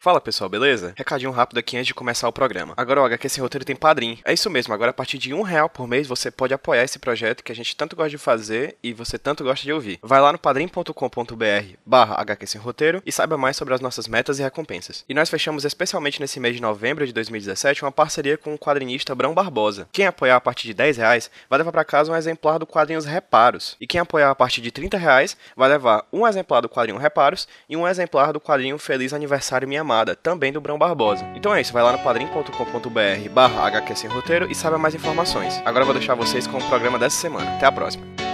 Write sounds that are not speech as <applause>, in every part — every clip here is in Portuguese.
Fala pessoal, beleza? Recadinho rápido aqui antes de começar o programa. Agora o HQ Sem Roteiro tem padrinho. É isso mesmo, agora a partir de um real por mês você pode apoiar esse projeto que a gente tanto gosta de fazer e você tanto gosta de ouvir. Vai lá no padrim.com.br barra Roteiro e saiba mais sobre as nossas metas e recompensas. E nós fechamos especialmente nesse mês de novembro de 2017 uma parceria com o quadrinista Brão Barbosa. Quem apoiar a partir de 10 reais vai levar para casa um exemplar do quadrinhos Reparos. E quem apoiar a partir de 30 reais vai levar um exemplar do quadrinho Reparos e um exemplar do quadrinho Feliz Aniversário Minha Também do Brão Barbosa. Então é isso, vai lá no padrim.com.br barra HQ Sem Roteiro e saiba mais informações. Agora eu vou deixar vocês com o programa dessa semana. Até a próxima.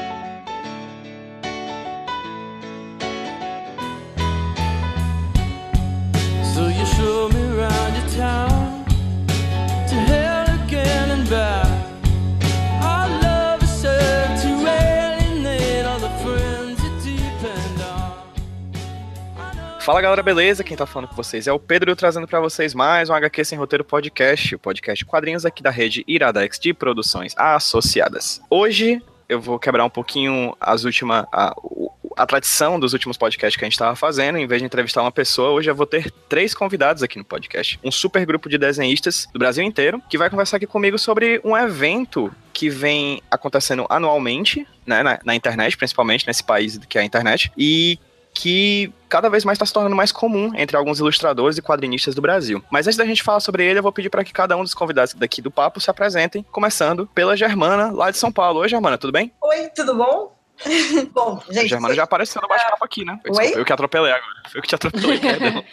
Fala galera, beleza? Quem tá falando com vocês é o Pedro trazendo pra vocês mais um HQ Sem Roteiro Podcast, o podcast quadrinhos aqui da rede Iradex de Produções Associadas. Hoje eu vou quebrar um pouquinho as últimas. A, a tradição dos últimos podcasts que a gente tava fazendo, em vez de entrevistar uma pessoa, hoje eu vou ter três convidados aqui no podcast. Um super grupo de desenhistas do Brasil inteiro, que vai conversar aqui comigo sobre um evento que vem acontecendo anualmente, né, na, na internet, principalmente nesse país que é a internet, e que cada vez mais está se tornando mais comum entre alguns ilustradores e quadrinistas do Brasil. Mas antes da gente falar sobre ele, eu vou pedir para que cada um dos convidados daqui do papo se apresentem, começando pela Germana, lá de São Paulo. Oi, Germana, tudo bem? Oi, tudo bom? <laughs> bom, A gente, Germana já apareceu no bate-papo aqui, né? Desculpa, Oi? eu que atropelei agora. Eu que te atropelei, <laughs> perdão.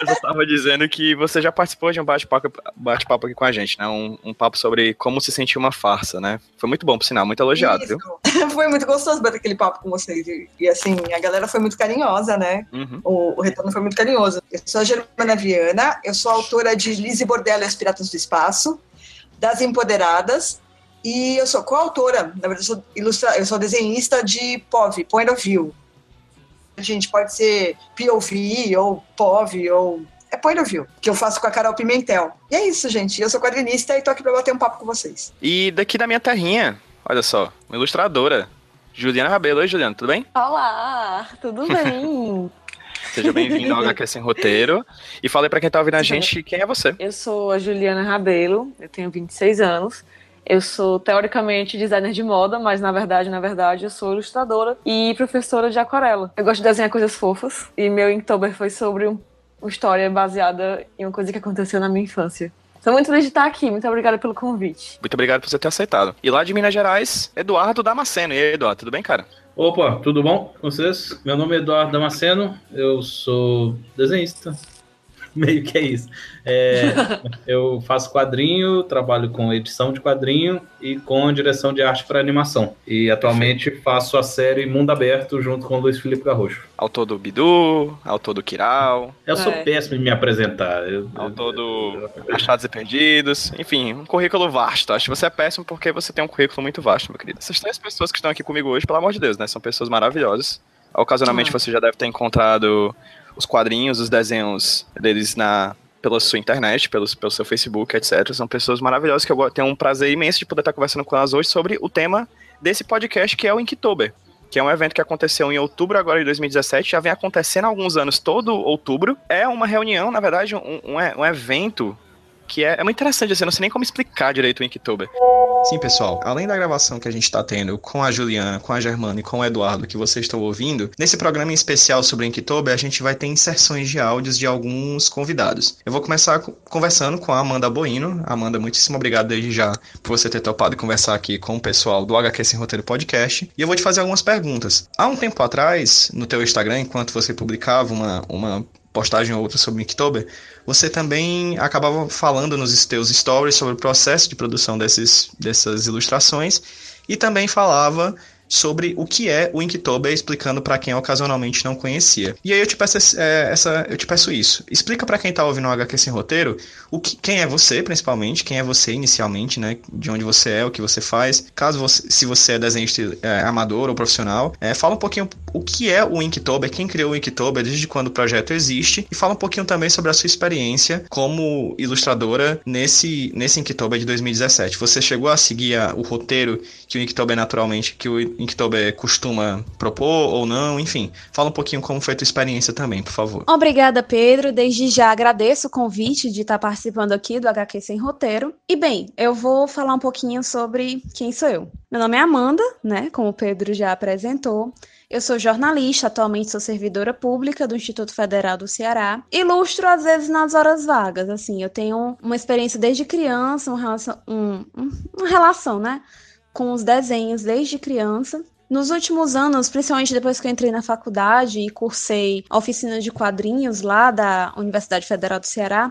eu só tava dizendo que você já participou de um bate-papo bate aqui com a gente, né? Um, um papo sobre como se sentir uma farsa, né? Foi muito bom, por sinal, muito elogiado, viu? Isso. <laughs> foi muito gostoso bater aquele papo com vocês. E, e, assim, a galera foi muito carinhosa, né? Uhum. O, o retorno foi muito carinhoso. Eu sou a Germana Viana, eu sou autora de Lizzie Bordello e os Piratas do Espaço, das Empoderadas, e eu sou coautora, na verdade, eu sou, ilustra, eu sou desenhista de POV, Point of View. A gente pode ser POV ou POV ou. É Point of View, que eu faço com a Carol Pimentel. E é isso, gente. Eu sou quadrinista e tô aqui pra bater um papo com vocês. E daqui da minha terrinha, olha só, uma ilustradora, Juliana Rabelo. Oi, Juliana, tudo bem? Olá, tudo bem? <laughs> Seja bem-vindo ao HQ Sem Roteiro. E falei pra quem tá ouvindo a gente quem é você. eu sou a Juliana Rabelo, eu tenho 26 anos. Eu sou teoricamente designer de moda, mas na verdade, na verdade, eu sou ilustradora e professora de aquarela. Eu gosto de desenhar coisas fofas e meu Inktober foi sobre um- uma história baseada em uma coisa que aconteceu na minha infância. Sou muito feliz de estar aqui, muito obrigada pelo convite. Muito obrigado por você ter aceitado. E lá de Minas Gerais, Eduardo Damasceno. E aí, Eduardo, tudo bem, cara? Opa, tudo bom com vocês? Meu nome é Eduardo Damasceno, eu sou desenhista, <laughs> meio que é isso. É, eu faço quadrinho, trabalho com edição de quadrinho e com direção de arte para animação. E atualmente faço a série Mundo Aberto junto com o Luiz Felipe Garrocho. Autor do Bidu, autor do Kiral, Eu sou É. péssimo em me apresentar. Eu, autor do Achados e Perdidos. Enfim, um currículo vasto. Acho que você é péssimo porque você tem um currículo muito vasto, meu querido. Essas três pessoas que estão aqui comigo hoje, pelo amor de Deus, né? São pessoas maravilhosas. Ocasionalmente Ah. você já deve ter encontrado os quadrinhos, os desenhos deles na pela sua internet, pelos, pelo seu Facebook, etc. São pessoas maravilhosas que eu tenho um prazer imenso de poder estar conversando com elas hoje sobre o tema desse podcast, que é o Inktober. Que é um evento que aconteceu em outubro agora de 2017, já vem acontecendo há alguns anos, todo outubro. É uma reunião, na verdade, um, um, um evento que é, é muito interessante, assim, eu não sei nem como explicar direito o Inktober. Sim, pessoal, além da gravação que a gente está tendo com a Juliana, com a Germana e com o Eduardo, que vocês estão ouvindo, nesse programa em especial sobre o Inktober, a gente vai ter inserções de áudios de alguns convidados. Eu vou começar co- conversando com a Amanda Boino. Amanda, muitíssimo obrigado desde já por você ter topado conversar aqui com o pessoal do HQ Sem Roteiro Podcast. E eu vou te fazer algumas perguntas. Há um tempo atrás, no teu Instagram, enquanto você publicava uma, uma postagem ou outra sobre Inktober, você também acabava falando nos teus stories sobre o processo de produção desses, dessas ilustrações e também falava sobre o que é o Inktober, explicando para quem ocasionalmente não conhecia. E aí eu te peço, é, essa, eu te peço isso. Explica para quem tá ouvindo o HQ Sem Roteiro o que, quem é você, principalmente, quem é você inicialmente, né? De onde você é, o que você faz. Caso você, se você é desenhista é, amador ou profissional, é, fala um pouquinho o que é o Inktober, quem criou o Inktober, desde quando o projeto existe, e fala um pouquinho também sobre a sua experiência como ilustradora nesse, nesse Inktober de 2017. Você chegou a seguir a- o roteiro que o Inktober naturalmente, que o Inktober costuma propor ou não, enfim. Fala um pouquinho como foi a tua experiência também, por favor. Obrigada, Pedro. Desde já agradeço o convite de estar participando aqui do HQ Sem Roteiro. E bem, eu vou falar um pouquinho sobre quem sou eu. Meu nome é Amanda, né? Como o Pedro já apresentou. Eu sou jornalista, atualmente sou servidora pública do Instituto Federal do Ceará. Ilustro às vezes nas horas vagas, assim, eu tenho uma experiência desde criança, uma relação, um, uma relação, né, com os desenhos desde criança. Nos últimos anos, principalmente depois que eu entrei na faculdade e cursei a oficina de quadrinhos lá da Universidade Federal do Ceará,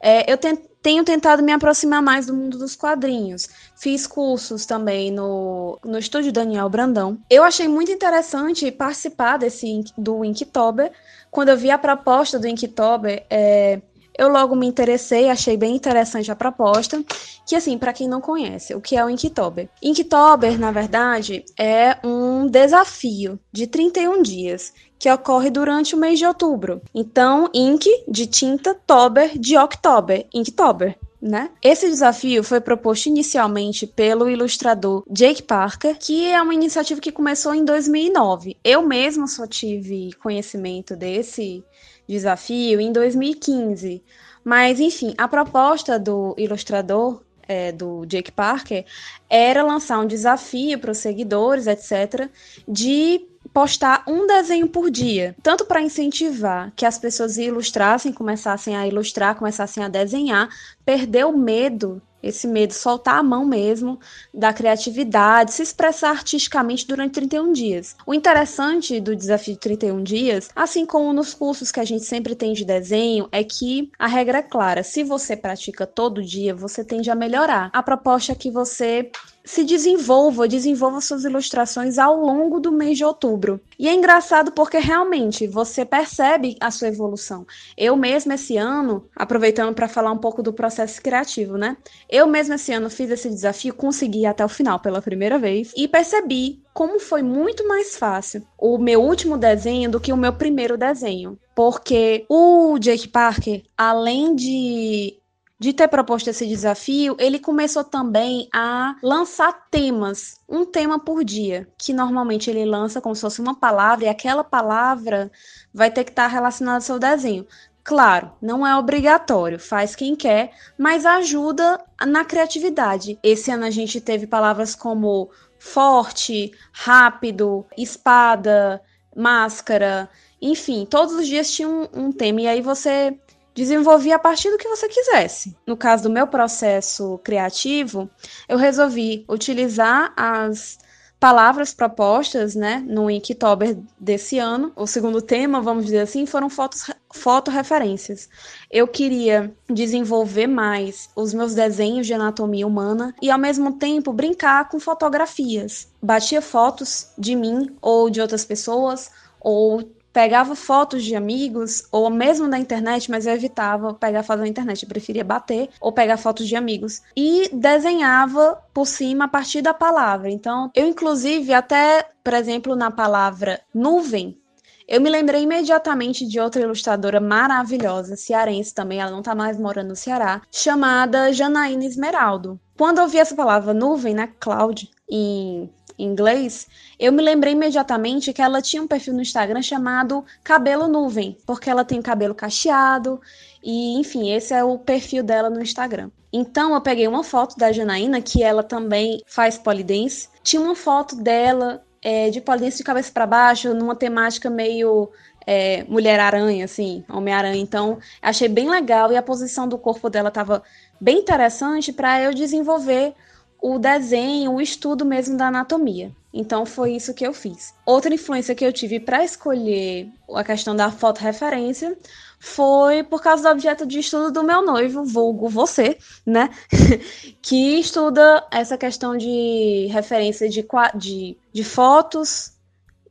é, eu tenho tentado me aproximar mais do mundo dos quadrinhos. Fiz cursos também no, no estúdio Daniel Brandão. Eu achei muito interessante participar desse do Inktober. Quando eu vi a proposta do Inktober, é, eu logo me interessei, achei bem interessante a proposta, que assim, para quem não conhece, o que é o Inktober? Inktober, na verdade, é um desafio de 31 dias que ocorre durante o mês de outubro. Então, Ink de tinta, Tober de October, Inktober. Né? Esse desafio foi proposto inicialmente pelo ilustrador Jake Parker, que é uma iniciativa que começou em 2009. Eu mesmo só tive conhecimento desse desafio em 2015. Mas, enfim, a proposta do ilustrador, é, do Jake Parker, era lançar um desafio para os seguidores, etc., de postar um desenho por dia, tanto para incentivar que as pessoas ilustrassem, começassem a ilustrar, começassem a desenhar, perder o medo esse medo, soltar a mão mesmo da criatividade, se expressar artisticamente durante 31 dias. O interessante do desafio de 31 dias, assim como nos cursos que a gente sempre tem de desenho, é que a regra é clara: se você pratica todo dia, você tende a melhorar. A proposta é que você se desenvolva, desenvolva suas ilustrações ao longo do mês de outubro. E é engraçado porque realmente você percebe a sua evolução. Eu mesma esse ano, aproveitando para falar um pouco do processo criativo, né? Eu mesma esse ano fiz esse desafio, consegui até o final pela primeira vez e percebi como foi muito mais fácil o meu último desenho do que o meu primeiro desenho. Porque o Jake Parker, além de de ter proposto esse desafio, ele começou também a lançar temas, um tema por dia, que normalmente ele lança como se fosse uma palavra, e aquela palavra vai ter que estar relacionada ao seu desenho. Claro, não é obrigatório, faz quem quer, mas ajuda na criatividade. Esse ano a gente teve palavras como forte, rápido, espada, máscara, enfim, todos os dias tinha um, um tema, e aí você desenvolvi a partir do que você quisesse. No caso do meu processo criativo, eu resolvi utilizar as palavras propostas, né, no Inktober desse ano. O segundo tema, vamos dizer assim, foram fotos fotoreferências. Eu queria desenvolver mais os meus desenhos de anatomia humana e ao mesmo tempo brincar com fotografias. Batia fotos de mim ou de outras pessoas ou pegava fotos de amigos, ou mesmo da internet, mas eu evitava pegar fotos da internet, eu preferia bater ou pegar fotos de amigos. E desenhava por cima a partir da palavra. Então, eu inclusive até, por exemplo, na palavra nuvem, eu me lembrei imediatamente de outra ilustradora maravilhosa, cearense também, ela não tá mais morando no Ceará, chamada Janaína Esmeraldo. Quando eu vi essa palavra nuvem, né, cloud, em inglês, eu me lembrei imediatamente que ela tinha um perfil no Instagram chamado Cabelo Nuvem, porque ela tem cabelo cacheado e, enfim, esse é o perfil dela no Instagram. Então eu peguei uma foto da Janaína, que ela também faz polidense, tinha uma foto dela é, de polidense de cabeça para baixo, numa temática meio é, Mulher-Aranha, assim, Homem-Aranha. Então, achei bem legal e a posição do corpo dela estava bem interessante para eu desenvolver o desenho, o estudo mesmo da anatomia. Então foi isso que eu fiz. Outra influência que eu tive para escolher a questão da fotorreferência foi por causa do objeto de estudo do meu noivo, vulgo você, né? <laughs> que estuda essa questão de referência de, de, de fotos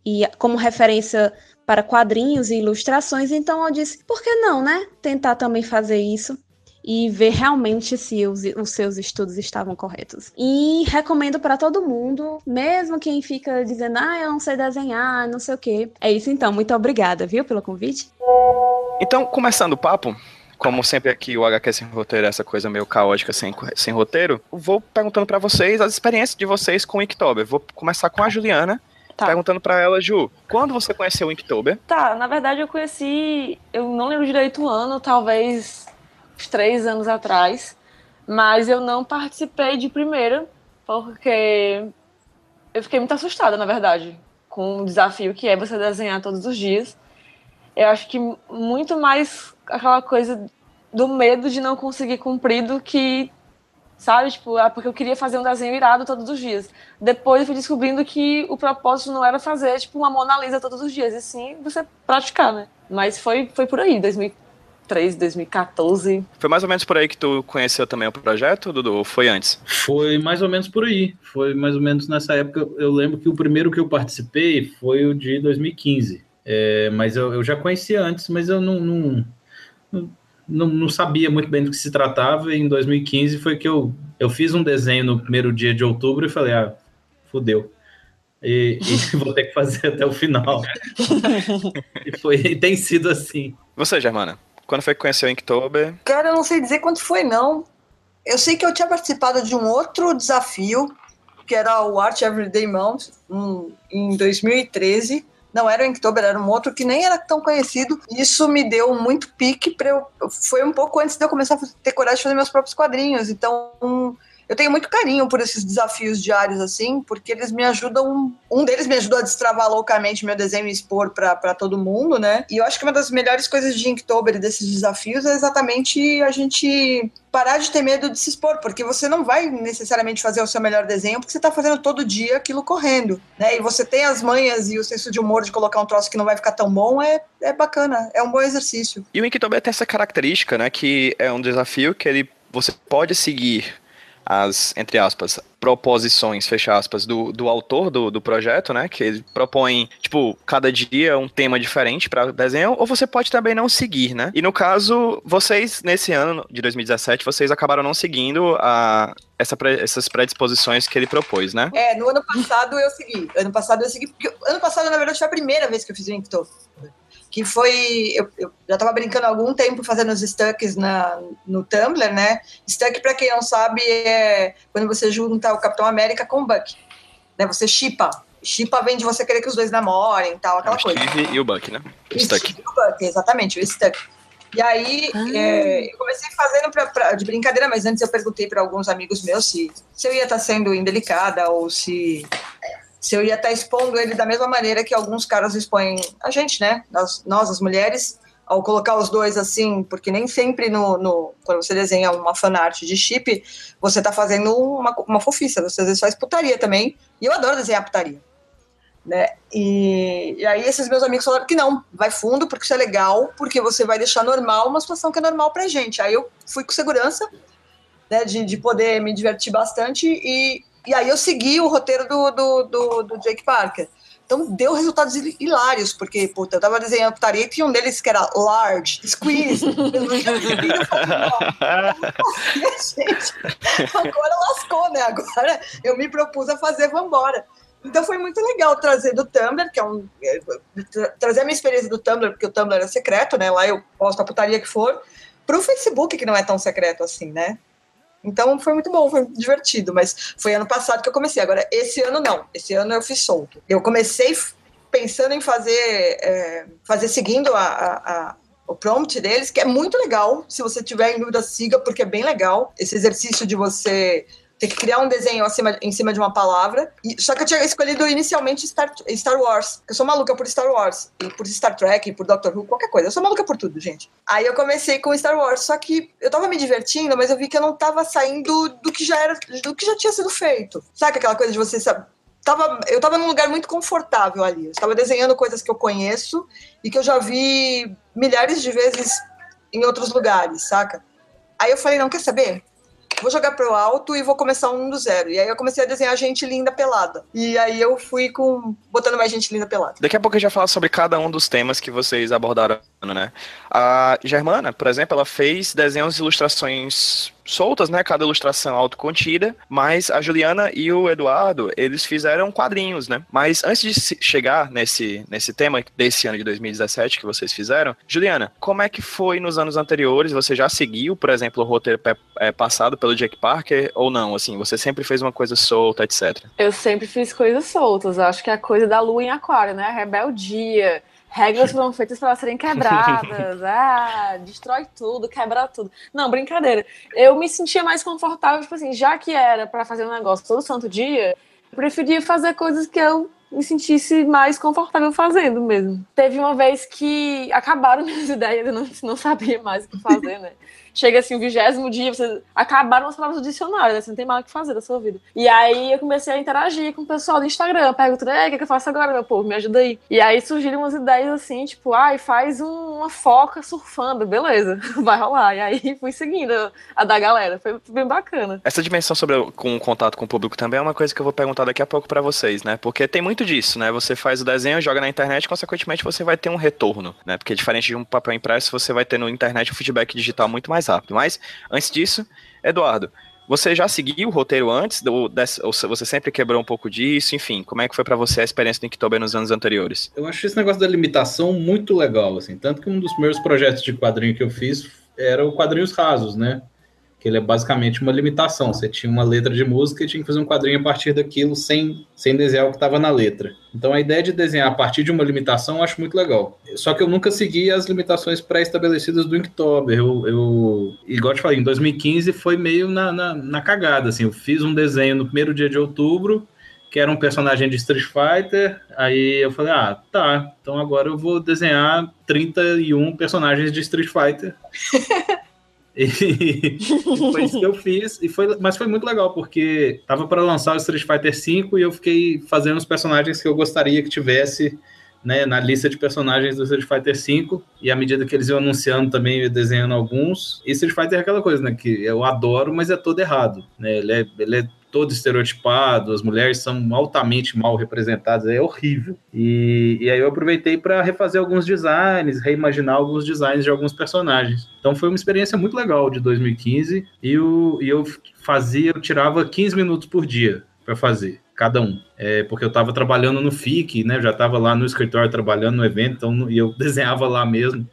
e como referência para quadrinhos e ilustrações. Então eu disse, por que não, né? Tentar também fazer isso e ver realmente se os, os seus estudos estavam corretos. E recomendo para todo mundo, mesmo quem fica dizendo, ah, eu não sei desenhar, não sei o quê. É isso então, muito obrigada, viu, pelo convite. Então, começando o papo, como sempre aqui o HQ sem roteiro é essa coisa meio caótica, sem, sem roteiro, vou perguntando pra vocês as experiências de vocês com o Inktober. Vou começar com a Juliana, Tá. perguntando pra ela, Ju, quando você conheceu o Inktober? Tá, na verdade eu conheci, eu não lembro direito o ano, talvez três anos atrás, mas eu não participei de primeira, porque eu fiquei muito assustada, na verdade, com o desafio que é você desenhar todos os dias. Eu acho que muito mais aquela coisa do medo de não conseguir cumprir do que, sabe, tipo, ah, porque eu queria fazer um desenho irado todos os dias. Depois eu fui descobrindo que o propósito não era fazer, tipo, uma Mona Lisa todos os dias, e sim você praticar, né? Mas foi, foi por aí, 2003, 2014. Foi mais ou menos por aí que tu conheceu também o projeto, Dudu? Ou foi antes? Foi mais ou menos por aí. Foi mais ou menos nessa época. Eu lembro que o primeiro que eu participei foi o de 2015. É, mas eu, eu já conhecia antes, mas eu não, não, não, não sabia muito bem do que se tratava. E em 2015 foi que eu, eu fiz um desenho no primeiro dia de outubro e falei, ah, fudeu. E, e <laughs> vou ter que fazer até o final. <laughs> e, foi, e tem sido assim. Você, Germana, quando foi que conheceu o Inktober? Cara, eu não sei dizer quanto foi, não. Eu sei que eu tinha participado de um outro desafio, que era o Art Everyday Mount, um, em 2013. Não era o Inktober, era um outro que nem era tão conhecido. Isso me deu muito pique para eu. Foi um pouco antes de eu começar a ter coragem de fazer meus próprios quadrinhos. Então, eu tenho muito carinho por esses desafios diários, assim, porque eles me ajudam. Um deles me ajudou a destravar loucamente meu desenho e expor para todo mundo, né? E eu acho que uma das melhores coisas de Inktober e desses desafios é exatamente a gente parar de ter medo de se expor, porque você não vai necessariamente fazer o seu melhor desenho, porque você está fazendo todo dia aquilo correndo, né? E você tem as manhas e o senso de humor de colocar um troço que não vai ficar tão bom, é, é bacana, é um bom exercício. E o Inktober tem essa característica, né, que é um desafio que ele você pode seguir as, entre aspas, proposições, fecha aspas, do, do autor do, do projeto, né? Que ele propõe, tipo, cada dia um tema diferente para desenho, ou você pode também não seguir, né? E no caso, vocês, nesse ano de 2017, vocês acabaram não seguindo a, essa, essas predisposições que ele propôs, né? É, no ano passado eu segui. Ano passado eu segui, porque ano passado, na verdade, foi a primeira vez que eu fiz o Inktober. Que foi. Eu, eu já estava brincando há algum tempo fazendo os stucks na, no Tumblr, né? Stuck, para quem não sabe, é quando você junta o Capitão América com o Buck. Né? Você chipa. Chipa vem de você querer que os dois namorem e tal, aquela o coisa. Steve e o Buck, né? O Isso, Stuck. o Buck, exatamente, o Stuck. E aí, é, eu comecei fazendo pra, pra- de brincadeira, mas antes eu perguntei para alguns amigos meus se, se eu ia estar sendo indelicada ou se, se eu ia estar expondo ele da mesma maneira que alguns caras expõem a gente, né? Nós, nós as mulheres, ao colocar os dois assim, porque nem sempre no, no- quando você desenha uma fanart de chip, você tá fazendo uma, uma fofiça, você às vezes faz putaria também. E eu adoro desenhar putaria né? E, e aí esses meus amigos falaram que não, vai fundo, porque isso é legal, porque você vai deixar normal uma situação que é normal pra gente. Aí eu fui com segurança, né, de, de poder me divertir bastante, e, e aí eu segui o roteiro do, do, do, do Jake Parker. Então deu resultados hil- hilários, porque puta, eu tava desenhando putaria e tinha um deles que era large, squeeze. Agora lascou, né? Agora eu me propus a fazer, vambora. Então foi muito legal trazer do Tumblr, que é um. é, tra- trazer a minha experiência do Tumblr, porque o Tumblr é secreto, né? Lá eu posto a putaria que for, pro Facebook, que não é tão secreto assim, né? Então foi muito bom, foi divertido, mas foi ano passado que eu comecei. Agora, esse ano não. Esse ano eu fiz solto. Eu comecei pensando em fazer, é, fazer seguindo a, a- a- o prompt deles, que é muito legal. Se você tiver em dúvida, siga, porque é bem legal. Esse exercício de você ter que criar um desenho acima, em cima de uma palavra. E- só que eu tinha escolhido inicialmente Star, Star Wars. Eu sou maluca por Star Wars, e por Star Trek, e por Doctor Who, qualquer coisa. Eu sou maluca por tudo, gente. Aí eu comecei com Star Wars, só que eu tava me divertindo, mas eu vi que eu não tava saindo do que já era, do que já tinha sido feito. Sabe aquela coisa de você sabe? Tava, eu tava num lugar muito confortável ali. Eu estava desenhando coisas que eu conheço e que eu já vi milhares de vezes em outros lugares, saca? Aí eu falei, não, quer saber? Vou jogar pro alto e vou começar um do zero. E aí eu comecei a desenhar gente linda pelada. E aí eu fui com botando mais gente linda pelada. Daqui a pouco gente vai falar sobre cada um dos temas que vocês abordaram né? A Germana, por exemplo, ela fez desenhos e ilustrações soltas, né? Cada ilustração autocontida, mas a Juliana e o Eduardo, eles fizeram quadrinhos, né? Mas antes de chegar nesse, nesse tema desse ano de 2017 que vocês fizeram, Juliana, como é que foi nos anos anteriores? Você já seguiu, por exemplo, o roteiro é, passado pelo Jack Parker ou não? Assim, você sempre fez uma coisa solta, etc. Eu sempre fiz coisas soltas. Acho que é a coisa da lua em aquário, né? Rebeldia. Regras <laughs> foram feitas para serem quebradas. <laughs> Ah, destrói tudo, quebra tudo. Não, brincadeira. Eu me sentia mais confortável, tipo assim, já que era para fazer um negócio todo santo dia, eu preferia fazer coisas que eu me sentisse mais confortável fazendo mesmo. Teve uma vez que acabaram <laughs> minhas ideias, eu não, não sabia mais o que fazer, né? Chega assim, o vigésimo dia, você acabaram as palavras do dicionário, né? Você não tem mais o que fazer da sua vida. E aí eu comecei a interagir com o pessoal do Instagram, perguntando, "Ei, o que, que eu faço agora, meu povo? Me ajuda aí. E aí surgiram umas ideias assim, tipo, ai, faz um- uma foca surfando, beleza, <laughs> vai rolar. E aí fui seguindo a, da galera, foi bem bacana. Essa dimensão sobre o- com o contato com o público também é uma coisa que eu vou perguntar daqui a pouco pra vocês, né? Porque tem muito disso, né? Você faz o desenho, joga na internet, consequentemente você vai ter um retorno, né? Porque diferente de um papel impresso, você vai ter no internet um feedback digital muito mais rápido. Mas antes disso, Eduardo, você já seguiu o roteiro antes ou você sempre quebrou um pouco disso? Enfim, como é que foi pra você a experiência do Inktober nos anos anteriores? Eu acho esse negócio da limitação muito legal, assim. Tanto que um dos primeiros projetos de quadrinho que eu fiz era o Quadrinhos Rasos, né? Que ele é basicamente uma limitação. Você tinha uma letra de música e tinha que fazer um quadrinho a partir daquilo sem, sem desenhar o que estava na letra. Então a ideia de desenhar a partir de uma limitação eu acho muito legal. Só que eu nunca segui as limitações pré-estabelecidas do Inktober. Eu, eu, igual eu te falei, em 2015 foi meio na, na, na cagada, assim. Eu fiz um desenho no primeiro dia de outubro, que era um personagem de Street Fighter. Aí eu falei, ah, tá, então agora eu vou desenhar 31 personagens de Street Fighter. <laughs> E foi isso que eu fiz, e foi, mas foi muito legal, porque tava para lançar o Street Fighter V e eu fiquei fazendo os personagens que eu gostaria que tivesse né, na lista de personagens do Street Fighter V, e à medida que eles iam anunciando também, ia desenhando alguns. E Street Fighter é aquela coisa, né, que eu adoro, mas é todo errado, né, ele é, ele é todo estereotipado, as mulheres são altamente mal representadas, é horrível. E, e aí eu aproveitei para refazer alguns designs, reimaginar alguns designs de alguns personagens. Então foi uma experiência muito legal de 2015 e, o, e eu fazia, eu tirava 15 minutos por dia para fazer cada um, é, porque eu estava trabalhando no FIC, né? Eu já estava lá no escritório trabalhando no evento, então e eu <laughs> desenhava lá mesmo.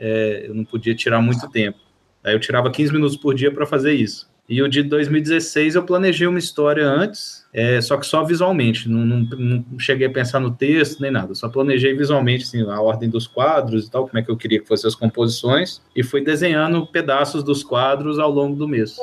É, eu não podia tirar muito tempo. Aí eu tirava 15 minutos por dia para fazer isso. E o de 2016 eu planejei uma história antes, é, só que só visualmente, não, não, não, cheguei a pensar no texto nem nada, só planejei visualmente assim, a ordem dos quadros e tal, como é que eu queria que fossem as composições, e fui desenhando pedaços dos quadros ao longo do mês.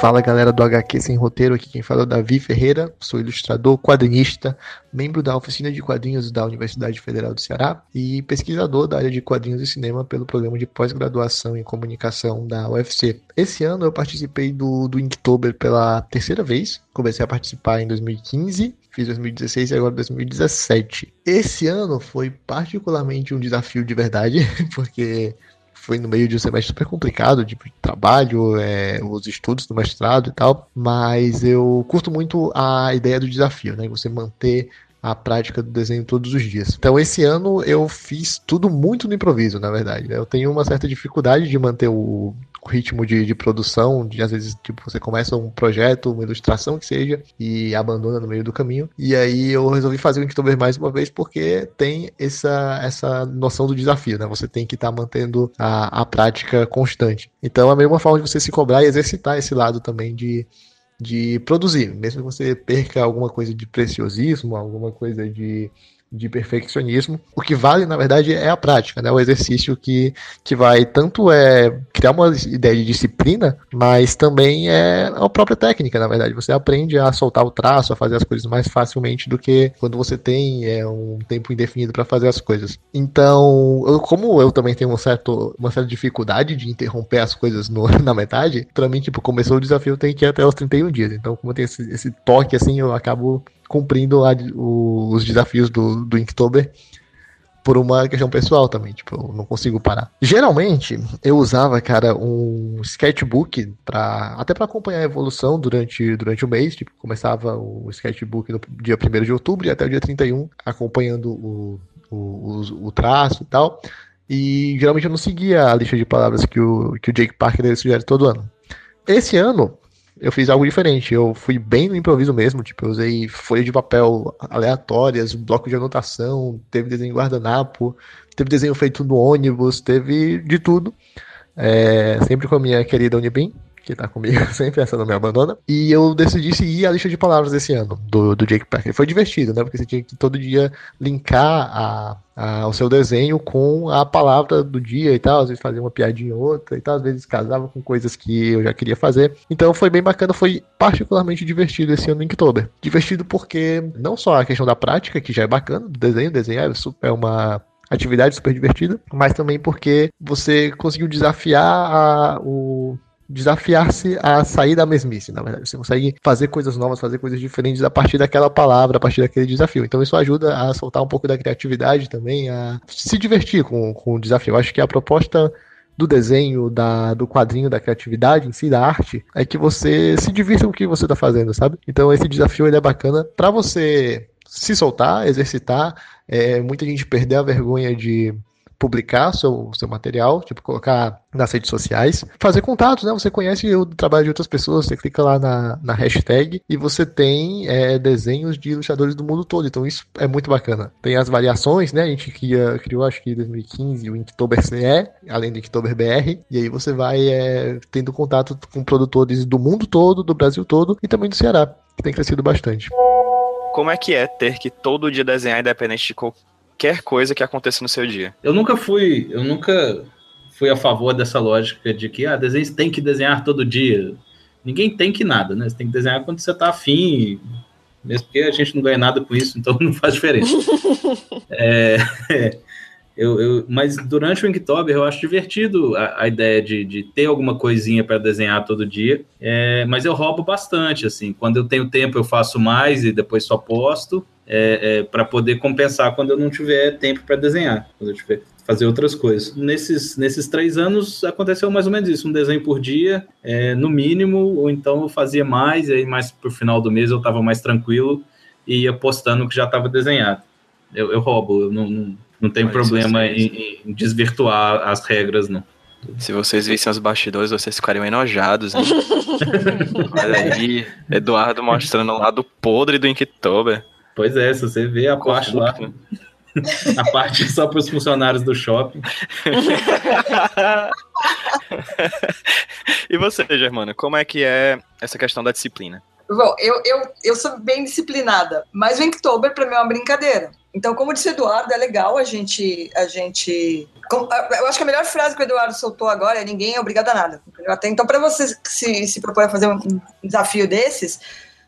Fala galera do HQ Sem Roteiro, aqui quem fala é o Davi Ferreira, sou ilustrador, quadrinista, membro da oficina de quadrinhos da Universidade Federal do Ceará e pesquisador da área de quadrinhos e cinema pelo programa de pós-graduação em comunicação da UFC. Esse ano eu participei do, do Inktober pela terceira vez, comecei a participar em 2015, fiz 2016 e agora 2017. Esse ano foi particularmente um desafio de verdade, <laughs> porque foi no meio de um semestre super complicado, de trabalho, é, os estudos do mestrado e tal, mas eu curto muito a ideia do desafio, né? Você manter a prática do desenho todos os dias. Então, esse ano eu fiz tudo muito no improviso, na verdade. né? Eu tenho uma certa dificuldade de manter o ritmo de, de, produção, de às vezes tipo, você começa um projeto, uma ilustração que seja, e abandona no meio do caminho. E aí eu resolvi fazer o Inktober mais uma vez porque tem essa, essa noção do desafio, né? Você tem que estar tá mantendo a, a prática constante. Então é meio uma forma de você se cobrar e exercitar esse lado também de de produzir, mesmo que você perca alguma coisa de preciosismo, alguma coisa de, de perfeccionismo, o que vale, na verdade, é a prática, né? O exercício que, que vai tanto é criar uma ideia de disciplina, mas também é a própria técnica, na verdade. Você aprende a soltar o traço, a fazer as coisas mais facilmente do que quando você tem é, um tempo indefinido para fazer as coisas. Então, eu, como eu também tenho um certo, uma certa dificuldade de interromper as coisas no, <laughs> na metade, para mim, tipo, começou o desafio, tem que ir até os 31 dias. Então, como tenho esse, esse toque, assim, eu acabo cumprindo lá o, os desafios do, do Inktober por uma questão pessoal também, tipo, eu não consigo parar. Geralmente, eu usava, cara, um sketchbook para até para acompanhar a evolução durante, durante o mês, tipo, começava o sketchbook no dia 1 de outubro e até o dia 31, acompanhando o, o, o, o traço e tal. E geralmente eu não seguia a lista de palavras que o, que o Jake Parker sugere todo ano. Esse ano, eu fiz algo diferente. Eu fui bem no improviso mesmo. Tipo, eu usei folha de papel aleatórias, bloco de anotação, teve desenho guardanapo, teve desenho feito no ônibus, teve de tudo. É, sempre com a minha querida Unibim, que tá comigo <laughs> sempre, essa não me abandona. E eu decidi seguir a lista de palavras desse ano, do, do Jake Packer. Foi divertido, né? Porque você tinha que todo dia linkar a, a, o seu desenho com a palavra do dia e tal. Às vezes fazia uma piadinha ou outra e tal. Às vezes casava com coisas que eu já queria fazer. Então foi bem bacana, foi particularmente divertido esse ano em Inktober. Divertido porque não só a questão da prática, que já é bacana, do desenho, desenhar é é uma atividade super divertida, mas também porque você conseguiu desafiar a, o desafiar-se a sair da mesmice, na verdade. Você consegue fazer coisas novas, fazer coisas diferentes a partir daquela palavra, a partir daquele desafio. Então isso ajuda a soltar um pouco da criatividade também, a se divertir com, com o desafio. Eu acho que a proposta do desenho, da, do quadrinho, da criatividade em si, da arte, é que você se divirta com o que você está fazendo, sabe? Então esse desafio ele é bacana para você se soltar, exercitar, é, muita gente perder a vergonha de publicar seu, seu material, tipo, colocar nas redes sociais, fazer contatos, né? Você conhece o trabalho de outras pessoas, você clica lá na, na hashtag e você tem é, desenhos de ilustradores do mundo todo, então isso é muito bacana. Tem as variações, né? A gente cria, criou, acho que em 2015, o Inktober CE, além do Inktober BR, e aí você vai é, tendo contato com produtores do mundo todo, do Brasil todo e também do Ceará, que tem crescido bastante. Como é que é ter que todo dia desenhar independente de qualquer coisa que aconteça no seu dia? Eu nunca fui, eu nunca fui a favor dessa lógica de que ah, desenho tem que desenhar todo dia. Ninguém tem que nada, né? Você tem que desenhar quando você tá afim, mesmo porque a gente não ganha nada com isso, então <laughs> não faz diferença. <laughs> É, <laughs> eu, eu- mas durante o Inktober eu acho divertido a, a ideia de, de ter alguma coisinha para desenhar todo dia, é, mas eu roubo bastante, assim. Quando eu tenho tempo eu faço mais e depois só posto, é, para poder compensar quando eu não tiver tempo para desenhar, quando eu tiver que fazer outras coisas. Nesses, nesses três anos aconteceu mais ou menos isso, um desenho por dia, é, no mínimo, ou então eu fazia mais, e aí mais pro final do mês eu estava mais tranquilo e ia postando o que já estava desenhado. Eu, eu roubo, eu não, não, não tenho Mas problema vocês- em, em desvirtuar as regras, não. Se vocês vissem os bastidores, vocês ficariam enojados, hein? <laughs> Olha aí, Eduardo mostrando o lado podre do Inktober. Pois é, se você vê a parte lá, <laughs> a parte só para os funcionários do shopping. <laughs> e você, Germana, como é que é essa questão da disciplina? Bom, eu, eu, eu sou bem disciplinada, mas o Inktober para mim é uma brincadeira. Então, como disse o Eduardo, é legal a gente. A gente com- eu acho que a melhor frase que o Eduardo soltou agora é: ninguém é obrigado a nada. entendeu? Até então, para você que se, se propõe a fazer um desafio desses,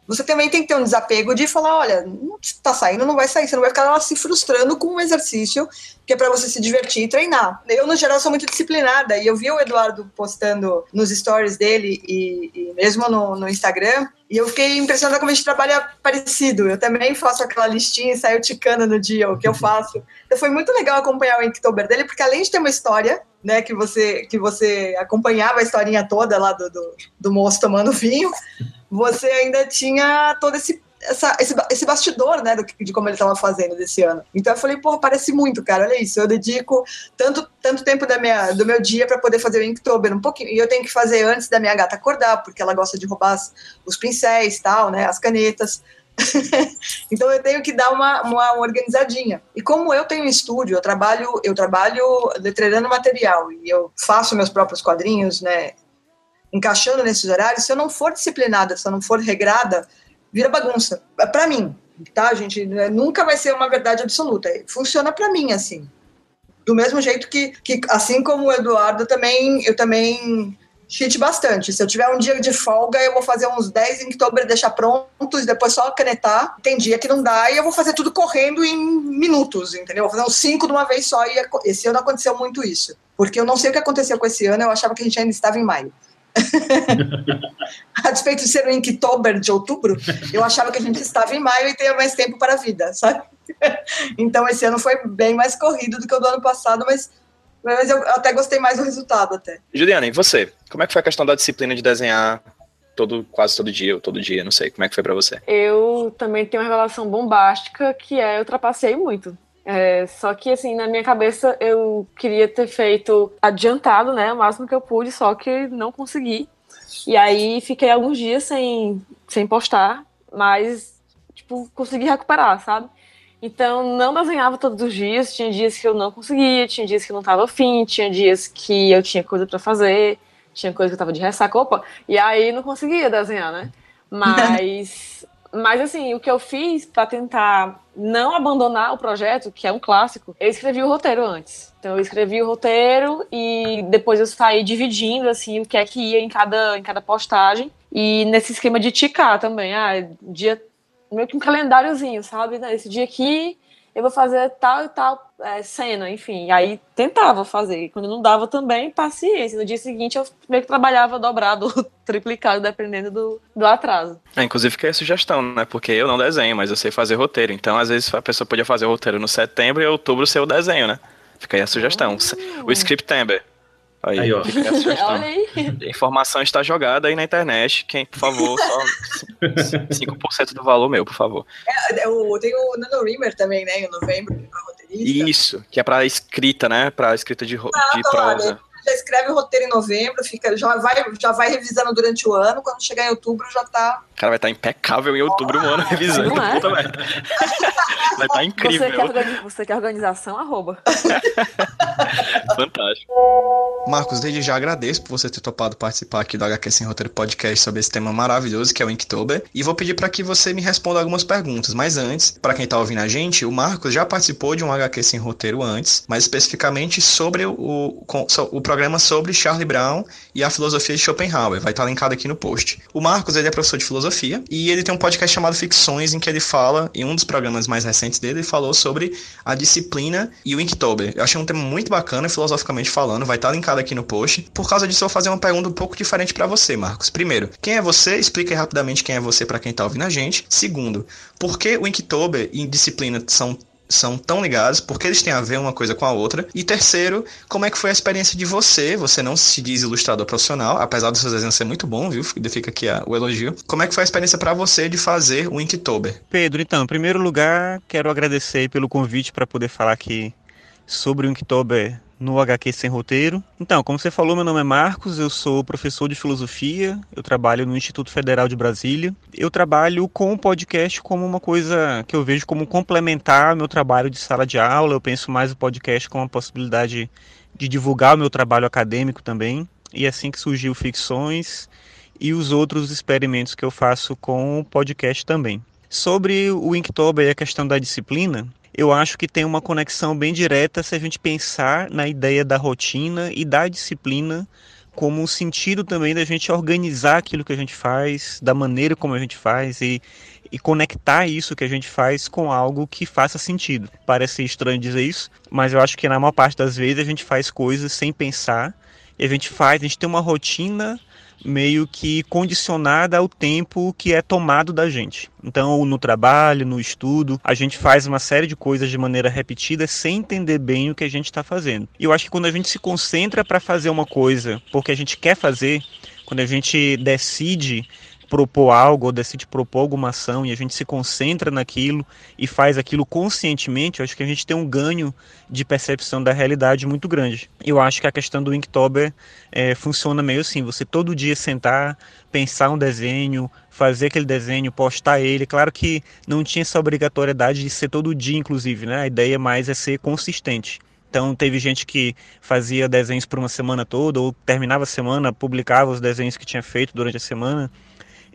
você também tem que ter um desapego de falar: olha, não tá saindo, não vai sair. Você não vai ficar lá se frustrando com um exercício que é para você se divertir e treinar. Eu, no geral, sou muito disciplinada e eu vi o Eduardo postando nos stories dele e, e mesmo no, no Instagram. E eu fiquei impressionada como a gente trabalha parecido. Eu também faço aquela listinha e saio ticando no dia o que eu <laughs> faço. Então foi muito legal acompanhar o Inktober dele, porque além de ter uma história, né, que você, que você acompanhava a historinha toda lá do, do, do moço tomando vinho, você ainda tinha todo esse, essa, esse, esse bastidor, né, do, de como ele estava fazendo desse ano. Então eu falei, pô, parece muito, cara, olha isso, eu dedico tanto, tanto tempo da minha, do meu dia para poder fazer o Inktober, um pouquinho, e eu tenho que fazer antes da minha gata acordar, porque ela gosta de roubar as- os pincéis, tal, né, as canetas. <laughs> então eu tenho que dar uma, uma organizadinha. E como eu tenho estúdio, eu trabalho, eu trabalho letreirando material e eu faço meus próprios quadrinhos, né, encaixando nesses horários, se eu não for disciplinada, se eu não for regrada, vira bagunça. Para mim, tá, gente? Nunca vai ser uma verdade absoluta. Funciona para mim assim. Do mesmo jeito que, que, assim como o Eduardo, também eu também cheat bastante. Se eu tiver um dia de folga, eu vou fazer uns 10 Inktober, deixar prontos, depois só canetar. Tem dia que não dá e eu vou fazer tudo correndo em minutos, entendeu? Vou fazer uns 5 de uma vez só e esse ano aconteceu muito isso. Porque eu não sei o que aconteceu com esse ano, eu achava que a gente ainda estava em maio. <laughs> a despeito de ser o Inktober de outubro, eu achava que a gente estava em maio e teria mais tempo para a vida, sabe? <laughs> então esse ano foi bem mais corrido do que o do ano passado, mas, mas eu até gostei mais do resultado até. Juliana, e você? Como é que foi a questão da disciplina de desenhar todo, quase todo dia, ou todo dia, não sei. Como é que foi pra você? Eu também tenho uma revelação bombástica que é eu trapacei muito. É, só que, assim, na minha cabeça eu queria ter feito adiantado, né? O máximo que eu pude, só que não consegui. E aí fiquei alguns dias sem, sem postar, mas, tipo, consegui recuperar, sabe? Então, não desenhava todos os dias. Tinha dias que eu não conseguia, tinha dias que eu não tava afim, tinha dias que eu tinha coisa para fazer, tinha coisa que eu tava de ressaca, opa, e aí não conseguia desenhar, né? <laughs> Mas. Mas assim, o que eu fiz para tentar não abandonar o projeto, que é um clássico, eu escrevi o roteiro antes. Então eu escrevi o roteiro e depois eu saí dividindo assim o que é que ia em cada em cada postagem e nesse esquema de ticar também, ah, dia meio que um calendáriozinho, sabe? Esse dia aqui eu vou fazer tal e tal é, cena, enfim. E aí tentava fazer. Quando não dava também, paciência. No dia seguinte eu meio que trabalhava dobrado, <laughs> triplicado, dependendo do, do atraso. É, inclusive fica a sugestão, né? Porque eu não desenho, mas eu sei fazer roteiro. Então, às vezes, a pessoa podia fazer o roteiro no setembro e outubro ser o desenho, né? Fica aí a sugestão. O Scriptember. Aí, Aí, ó. <laughs> Olha aí. A informação está jogada aí na internet. Quem, por favor, só 5% do valor meu, por favor. É, eu tenho o NaNoWriMer também, né? Em novembro, que é. Isso, que é pra escrita, né? Pra escrita de, ro- de lá, prosa. Já escreve o roteiro em novembro, fica, já, vai, já vai revisando durante o ano. Quando chegar em outubro, já tá. O cara vai estar impecável em outubro, um ano revisando. Não é? Puta merda. Vai estar Você incrível. quer, organi- você quer organização, arroba. <laughs> Fantástico. Marcos, desde já agradeço por você ter topado participar aqui do HQ Sem Roteiro Podcast sobre esse tema maravilhoso que é o Inktober. E vou pedir para que você me responda algumas perguntas. Mas antes, para quem tá ouvindo a gente, o Marcos já participou de um HQ Sem Roteiro antes, mais especificamente sobre o, o, com- so- o programa sobre Charlie Brown e a filosofia de Schopenhauer. Vai estar linkado aqui no post. O Marcos, ele é professor de filosofia e ele tem um podcast chamado Ficções, em que ele fala, em um dos programas mais recentes dele, ele falou sobre a disciplina e o Inktober. Eu achei um tema muito bacana, filosoficamente falando, vai estar linkado aqui no post. Por causa disso, eu vou fazer uma pergunta um pouco diferente para você, Marcos. Primeiro, quem é você? Explica rapidamente quem é você para quem tá ouvindo a gente. Segundo, por que o Inktober e disciplina são são tão ligados, porque eles têm a ver uma coisa com a outra. E terceiro, como é que foi a experiência de você? Você não se diz ilustrador profissional, apesar dos seus desenhos ser muito bom, viu? Fica aqui o elogio. Como é que foi a experiência para você de fazer o Inktober? Pedro, então, em primeiro lugar, quero agradecer pelo convite para poder falar aqui sobre o Inktober no HQ Sem Roteiro. Então, como você falou, meu nome é Marcos, eu sou professor de filosofia, eu trabalho no Instituto Federal de Brasília. Eu trabalho com o podcast como uma coisa que eu vejo como complementar meu trabalho de sala de aula. Eu penso mais o podcast como uma possibilidade de divulgar o meu trabalho acadêmico também. E é assim que surgiu Ficções e os outros experimentos que eu faço com o podcast também. Sobre o Inktober e a questão da disciplina, eu acho que tem uma conexão bem direta se a gente pensar na ideia da rotina e da disciplina como um sentido também da gente organizar aquilo que a gente faz, da maneira como a gente faz e, e conectar isso que a gente faz com algo que faça sentido. Parece estranho dizer isso, mas eu acho que na maior parte das vezes a gente faz coisas sem pensar e a gente faz, a gente tem uma rotina meio que condicionada ao tempo que é tomado da gente. Então, no trabalho, no estudo, a gente faz uma série de coisas de maneira repetida sem entender bem o que a gente está fazendo. E eu acho que quando a gente se concentra para fazer uma coisa porque a gente quer fazer, quando a gente decide propor algo ou decide propor alguma ação e a gente se concentra naquilo e faz aquilo conscientemente, eu acho que a gente tem um ganho de percepção da realidade muito grande. Eu acho que a questão do Inktober é, funciona meio assim, você todo dia sentar, pensar um desenho, fazer aquele desenho, postar ele. Claro que não tinha essa obrigatoriedade de ser todo dia, inclusive, né? A ideia mais é ser consistente. Então teve gente que fazia desenhos por uma semana toda, ou terminava a semana, publicava os desenhos que tinha feito durante a semana.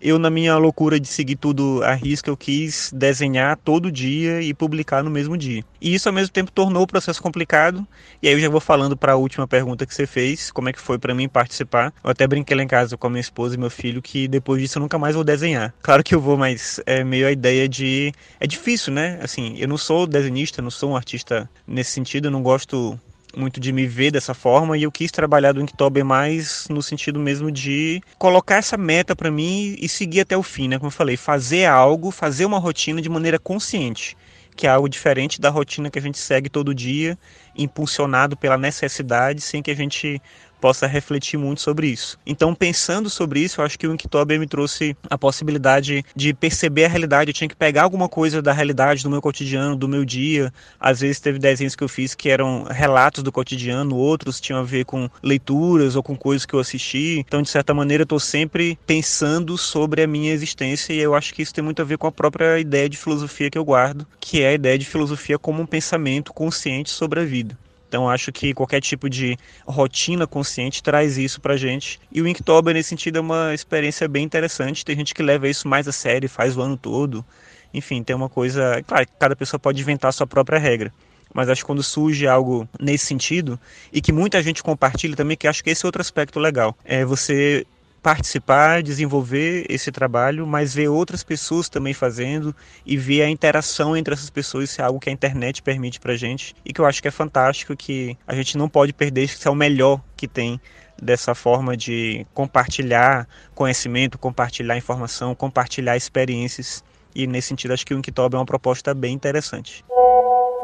Eu, na minha loucura de seguir tudo à risca, eu quis desenhar todo dia e publicar no mesmo dia. E isso, ao mesmo tempo, tornou o processo complicado. E aí eu já vou falando para a última pergunta que você fez, como é que foi para mim participar. Eu até brinquei lá em casa com a minha esposa e meu filho que depois disso eu nunca mais vou desenhar. Claro que eu vou, mas é meio a ideia de... É difícil, né? Assim, eu não sou desenhista, não sou um artista nesse sentido, eu não gosto muito de me ver dessa forma e eu quis trabalhar do Inktober mais no sentido mesmo de colocar essa meta para mim e seguir até o fim, né? Como eu falei, fazer algo, fazer uma rotina de maneira consciente, que é algo diferente da rotina que a gente segue todo dia, impulsionado pela necessidade, sem que a gente possa refletir muito sobre isso. Então, pensando sobre isso, eu acho que o Inktober me trouxe a possibilidade de perceber a realidade. Eu tinha que pegar alguma coisa da realidade do meu cotidiano, do meu dia. Às vezes teve desenhos que eu fiz que eram relatos do cotidiano, outros tinham a ver com leituras ou com coisas que eu assisti. Então, de certa maneira, eu estou sempre pensando sobre a minha existência e eu acho que isso tem muito a ver com a própria ideia de filosofia que eu guardo, que é a ideia de filosofia como um pensamento consciente sobre a vida. Então acho que qualquer tipo de rotina consciente traz isso pra gente. E o Inktober, nesse sentido, é uma experiência bem interessante. Tem gente que leva isso mais a sério, faz o ano todo. Enfim, tem uma coisa. Claro, cada pessoa pode inventar a sua própria regra. Mas acho que quando surge algo nesse sentido, e que muita gente compartilha também, que acho que esse é outro aspecto legal. É você participar, desenvolver esse trabalho, mas ver outras pessoas também fazendo e ver a interação entre essas pessoas, isso é algo que a internet permite pra gente e que eu acho que é fantástico, que a gente não pode perder, isso é o melhor que tem dessa forma de compartilhar conhecimento, compartilhar informação, compartilhar experiências e nesse sentido acho que o Inktober é uma proposta bem interessante.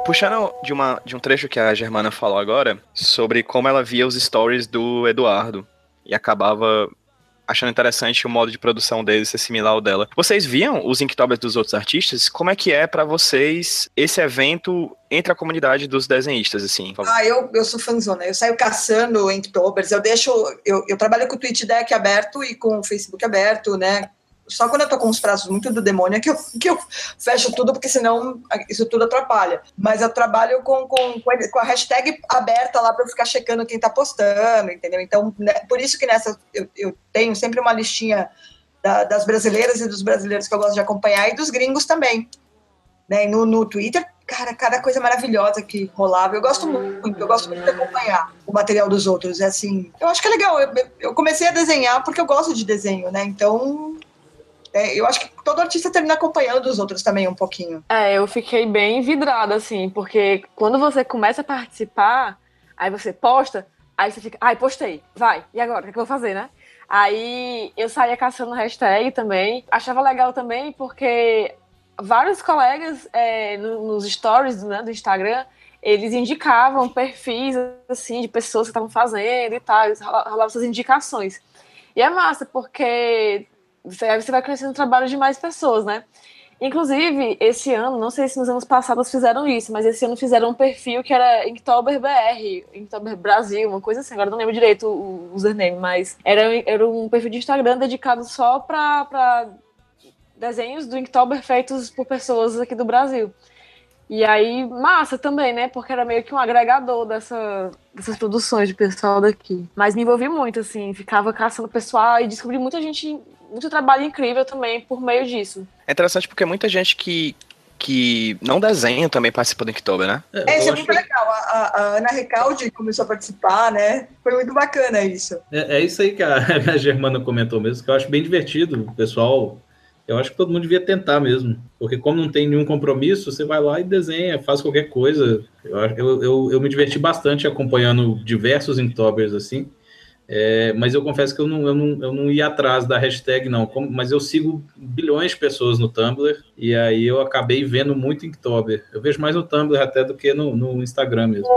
Puxando de, uma, de um trecho que a Germana falou agora, sobre como ela via os stories do Eduardo e acabava achando interessante o modo de produção dele ser similar ao dela. Vocês viam os Inktobers dos outros artistas? Como é que é para vocês esse evento entre a comunidade dos desenhistas, assim? Ah, eu, eu sou fãzona. Eu saio caçando Inktobers. Eu deixo... Eu, eu trabalho com o Twitch Deck aberto e com o Facebook aberto, né? Só quando eu tô com os prazos muito do demônio é que eu, que eu fecho tudo, porque senão isso tudo atrapalha. Mas eu trabalho com, com, com a hashtag aberta lá para ficar checando quem tá postando, entendeu? Então, né, por isso que nessa eu, eu tenho sempre uma listinha da, das brasileiras e dos brasileiros que eu gosto de acompanhar e dos gringos também. Né? no, no Twitter, cara, cada coisa maravilhosa que rolava. Eu gosto muito, eu gosto muito de acompanhar o material dos outros. É assim, eu acho que é legal. Eu, eu comecei a desenhar porque eu gosto de desenho, né? Então é, eu acho que todo artista termina acompanhando os outros também um pouquinho. É, eu fiquei bem vidrada, assim, porque quando você começa a participar, aí você posta, aí você fica, ai, postei, vai, e agora? O que, é que eu vou fazer, né? Aí eu saía caçando hashtag também. Achava legal também porque vários colegas é, nos stories né, do Instagram eles indicavam perfis assim de pessoas que estavam fazendo e tal, rolavam essas indicações. E é massa, porque você, vai conhecendo o trabalho de mais pessoas, né? Inclusive, esse ano, não sei se nos anos passados fizeram isso, mas esse ano fizeram um perfil que era Inktober BR, Inktober Brasil, uma coisa assim, agora não lembro direito o username, mas era, era um perfil de Instagram dedicado só para desenhos do Inktober feitos por pessoas aqui do Brasil. E aí, massa também, né? Porque era meio que um agregador dessa, dessas produções de pessoal daqui. Mas me envolvi muito, assim, ficava caçando pessoal e descobri muita gente, muito trabalho incrível também por meio disso. É interessante porque muita gente que, que não desenha também participa do Inktober, né? É, isso é muito legal. A, a, Ana Recalde começou a participar, né? Foi muito bacana isso. É, é isso aí que a, <laughs> a Germana comentou mesmo, que eu acho bem divertido. O pessoal eu acho que todo mundo devia tentar mesmo. Porque como não tem nenhum compromisso, você vai lá e desenha, faz qualquer coisa. Eu, eu, eu, eu me diverti bastante acompanhando diversos Inktober's assim. É, mas eu confesso que eu não, eu, não, eu não ia atrás da hashtag, não. Como, mas eu sigo bilhões de pessoas no Tumblr e aí eu acabei vendo muito Inktober. Eu vejo mais no Tumblr até do que no, no Instagram mesmo.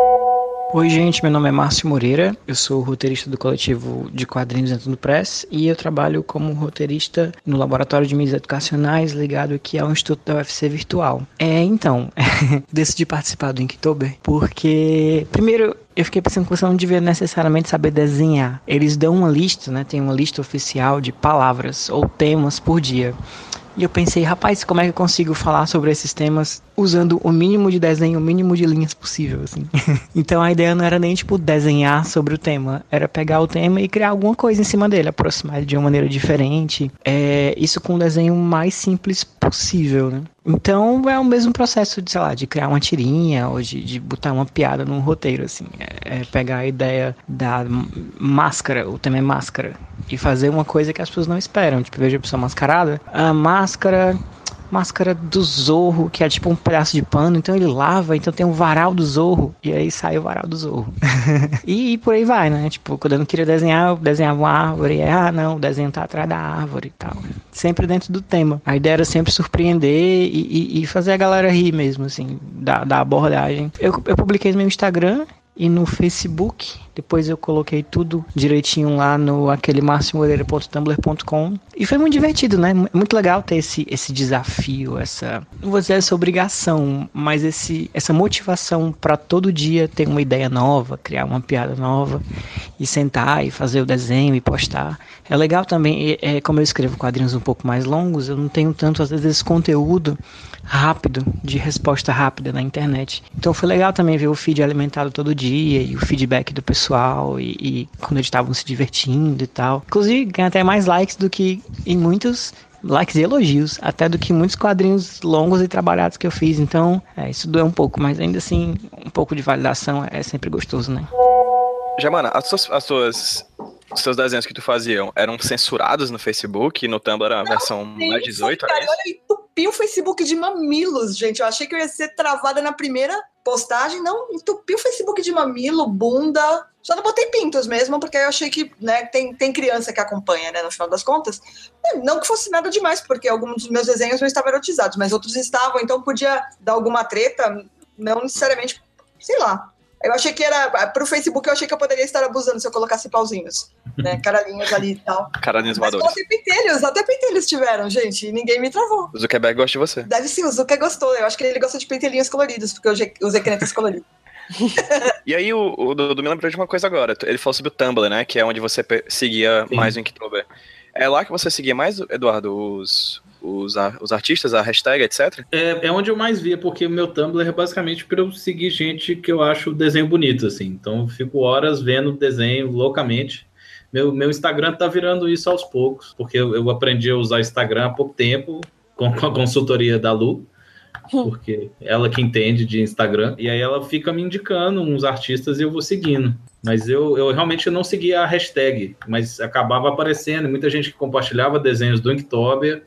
Oi, gente, meu nome é Márcio Moreira, eu sou roteirista do coletivo de quadrinhos dentro do Press e eu trabalho como roteirista no Laboratório de Mídias Educacionais ligado aqui ao Instituto da UFC Virtual. É, então, <laughs> decidi participar do Inktober porque, primeiro, eu fiquei pensando que você não devia necessariamente saber desenhar. Eles dão uma lista, né? Tem uma lista oficial de palavras ou temas por dia. E eu pensei, rapaz, como é que eu consigo falar sobre esses temas usando o mínimo de desenho, o mínimo de linhas possível, assim. <laughs> então a ideia não era nem, tipo, desenhar sobre o tema, era pegar o tema e criar alguma coisa em cima dele, aproximar ele de uma maneira diferente. É, isso com o desenho mais simples possível, né? Então é o mesmo processo de, sei lá, de criar uma tirinha ou de, de botar uma piada num roteiro, assim. É, é pegar a ideia da máscara, o tema é máscara, e fazer uma coisa que as pessoas não esperam. Tipo, veja a pessoa mascarada, a máscara máscara do Zorro, que é tipo um pedaço de pano, então ele lava, então tem um varal do Zorro, e aí sai o varal do Zorro. <laughs> e, e, por aí vai, né? Tipo, quando eu não queria desenhar, eu desenhava uma árvore, e, ah, não, o desenho tá atrás da árvore e tal. Sempre dentro do tema. A ideia era sempre surpreender e, e, e fazer a galera rir mesmo, assim, da, da abordagem. Eu, eu publiquei no meu Instagram, e no Facebook. Depois eu coloquei tudo direitinho lá no aquele marciomoreira.tumblr.com e foi muito divertido, né? Muito legal ter esse, esse desafio, essa não vou dizer essa obrigação, mas esse essa motivação para todo dia ter uma ideia nova, criar uma piada nova e sentar e fazer o desenho e postar. É legal também, é, é, como eu escrevo quadrinhos um pouco mais longos, eu não tenho tanto às vezes esse conteúdo rápido, de resposta rápida na internet. Então foi legal também ver o feed alimentado todo dia e o feedback do pessoal e, e quando eles estavam se divertindo e tal. Inclusive ganha até mais likes do que em muitos likes e elogios, até do que muitos quadrinhos longos e trabalhados que eu fiz. Então, é, isso doeu um pouco, mas ainda assim, um pouco de validação é sempre gostoso, né? Jamana, as suas, as suas os seus desenhos que tu faziam eram censurados no Facebook, no Tumblr era a versão mais 18, cara, é isso? eu entupi o Facebook de mamilos, gente. Eu achei que eu ia ser travada na primeira postagem. Não, entupi o Facebook de mamilo, bunda. Só não botei pintos mesmo, porque eu achei que né, tem, tem criança que acompanha, né, no final das contas. É, Não que fosse nada demais, porque alguns dos meus desenhos não estavam erotizados, mas outros estavam, então podia dar alguma treta, não necessariamente, sei lá. Eu achei que era, pro Facebook eu achei que eu poderia estar abusando se eu colocasse pauzinhos, né, <laughs> caralhinhos ali e tal. Caradinhos Mas voadores. coloquei pentelhos, até pentelhos tiveram, gente, e ninguém me travou. O Zuckerberg gosta de você. Deve ser, o Zuka gostou, eu acho que ele gosta de pentelinhos coloridos, porque eu je- usei canetas <laughs> coloridas. <laughs> E aí o, o Dudu me lembrou de uma coisa agora. Ele falou sobre o Tumblr, né? Que é onde você seguia Sim. mais o Inktober. É lá que você seguia mais, Eduardo, os, os, os artistas, a hashtag, etc? É, é onde eu mais via, porque o meu Tumblr é basicamente para eu seguir gente que eu acho o desenho bonito, assim. Então eu fico horas vendo desenho loucamente. Meu, meu Instagram tá virando isso aos poucos, porque eu, eu aprendi a usar Instagram há pouco tempo, com, com a consultoria da Lu, porque ela que entende de Instagram, e aí ela fica me indicando uns artistas e eu vou seguindo. Mas eu, eu realmente não seguia a hashtag, mas acabava aparecendo, e muita gente que compartilhava desenhos do Inktober,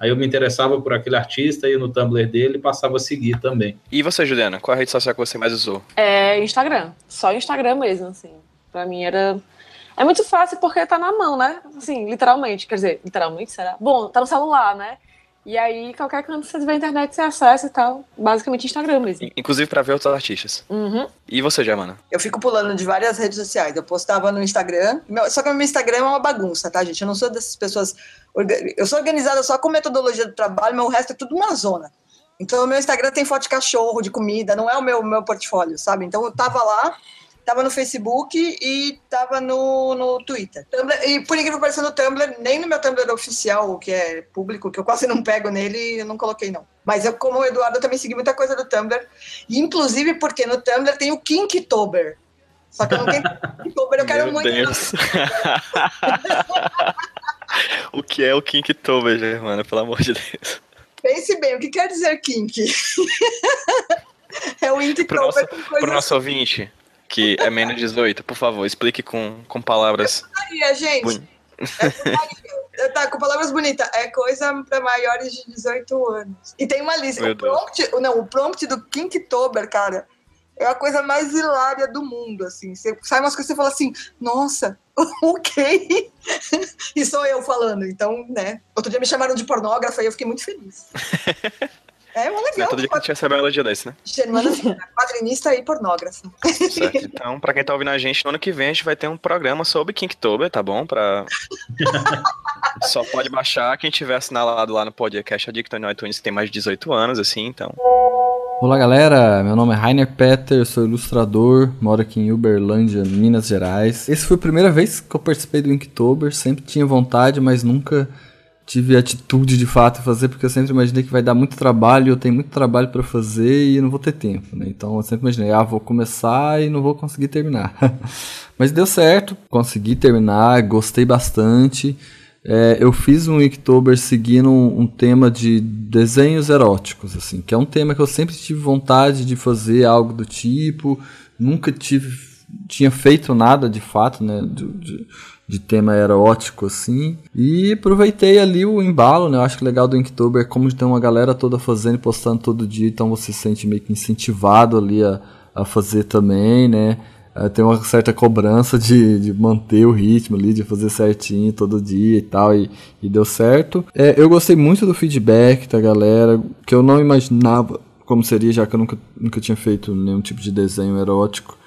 Aí eu me interessava por aquele artista, ia no Tumblr dele e passava a seguir também. E você, Juliana, qual a rede social que você mais usou? É Instagram. Só Instagram mesmo, assim. Pra mim era. É muito fácil porque tá na mão, né? Assim, literalmente. Quer dizer, literalmente, será? Bom, tá no celular, né? E aí, qualquer canto que você tiver internet, você acessa e tal. Basicamente Instagram mesmo. In- Inclusive pra ver outros artistas. Uhum. E você, Germana? Eu fico pulando de várias redes sociais. Eu postava no Instagram, meu- só que o meu Instagram é uma bagunça, tá, gente? Eu não sou dessas pessoas. Eu sou organizada só com metodologia do trabalho, mas o resto é tudo uma zona. Então, o meu Instagram tem foto de cachorro, de comida, não é o meu, meu portfólio, sabe? Então, eu tava lá, tava no Facebook e tava no, no Twitter. Tumblr, e por incrível que pareça, no Tumblr, nem no meu Tumblr oficial, que é público, que eu quase não pego nele, eu não coloquei, não. Mas eu, como o Eduardo, eu também segui muita coisa do Tumblr. Inclusive, porque no Tumblr tem o Kinktober. Só que eu não tenho <laughs> Kinktober, eu quero Meu muito. Deus. <laughs> o que é o Kinktober, Germana? Pelo amor de Deus. Pense bem, o que quer dizer kink? <laughs> é o Pro Inktober nosso, com pro coisas nosso ouvinte, que é menos de 18, por favor, explique com, com palavras. Maria, gente. Boni- É putaria. tá, com palavras bonitas. É coisa para maiores de 18 anos. E tem uma lista. Meu O prompt, não, o prompt do Kinktober, cara, é a coisa mais hilária do mundo, assim. Você sai umas coisas você fala assim, nossa, <laughs> ok. e sou eu falando, então, né. Outro dia me chamaram de pornógrafa e eu fiquei muito feliz. <laughs> É uma Não é legal. todo dia que a gente recebe uma elogio desse, né? Germana Viana, quadrinista e pornógrafa. Certo. Então, pra quem tá ouvindo a gente, no ano que vem a gente vai ter um programa sobre Kinktober, tá bom? Pra... <laughs> Só pode baixar quem tiver assinalado lá no podcast Addict no iTunes que tem mais de 18 anos, assim, então. Olá galera, meu nome é Rainer Petter, sou ilustrador, moro aqui em Uberlândia, Minas Gerais. Esse foi a primeira vez que eu participei do Inktober, sempre tinha vontade, mas nunca tive atitude de fato fazer, porque eu sempre imaginei que vai dar muito trabalho, eu tenho muito trabalho para fazer e não vou ter tempo, né? Então eu sempre imaginei, ah, vou começar e não vou conseguir terminar. <laughs> mas deu certo, consegui terminar, gostei bastante. É, eu fiz um Inktober seguindo um, um tema de desenhos eróticos, assim, que é um tema que eu sempre tive vontade de fazer algo do tipo, nunca tive, tinha feito nada de fato, né, de, de, de tema erótico, assim, e aproveitei ali o embalo, né, eu acho que legal do Inktober é como tem uma galera toda fazendo e postando todo dia, então você se sente meio que incentivado ali a, a fazer também, né, é, tem uma certa cobrança de, de manter o ritmo ali, de fazer certinho todo dia e tal, e, e deu certo. É, eu gostei muito do feedback da galera, que eu não imaginava como seria, já que eu nunca, nunca tinha feito nenhum tipo de desenho erótico.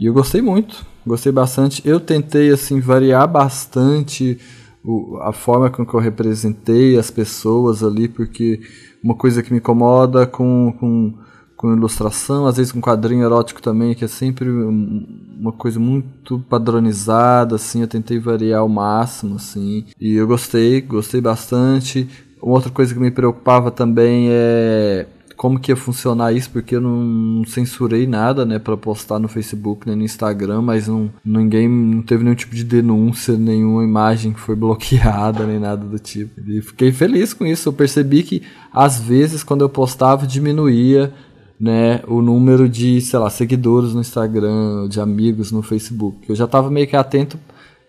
E eu gostei muito, gostei bastante. Eu tentei assim variar bastante o, a forma com que eu representei as pessoas ali, porque uma coisa que me incomoda com, com, com ilustração, às vezes com quadrinho erótico também, que é sempre um- uma coisa muito padronizada, assim, eu tentei variar ao máximo, assim, e eu gostei, gostei bastante. Uma outra coisa que me preocupava também é como que ia funcionar isso, porque eu não censurei nada, né, para postar no Facebook nem no Instagram, mas não, ninguém não teve nenhum tipo de denúncia, nenhuma imagem que foi <laughs> bloqueada, nem nada do tipo. E fiquei feliz com isso. Eu percebi que às vezes quando eu postava diminuía, né, o número de, sei lá, seguidores no Instagram, de amigos no Facebook. Eu já estava meio que atento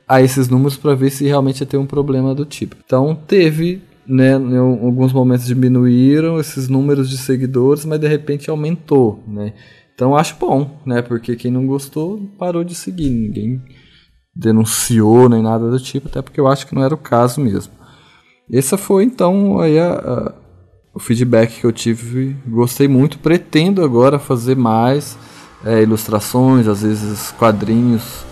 a esses números para ver se realmente ia ter um problema do tipo. Então teve, né, em alguns momentos diminuíram esses números de seguidores, mas de repente aumentou, né? Então acho bom, né? Porque quem não gostou parou de seguir, ninguém denunciou nem nada do tipo, até porque eu acho que não era o caso mesmo. Essa foi então aí a- a- o feedback que eu tive, gostei muito, pretendo agora fazer mais é, ilustrações, às vezes quadrinhos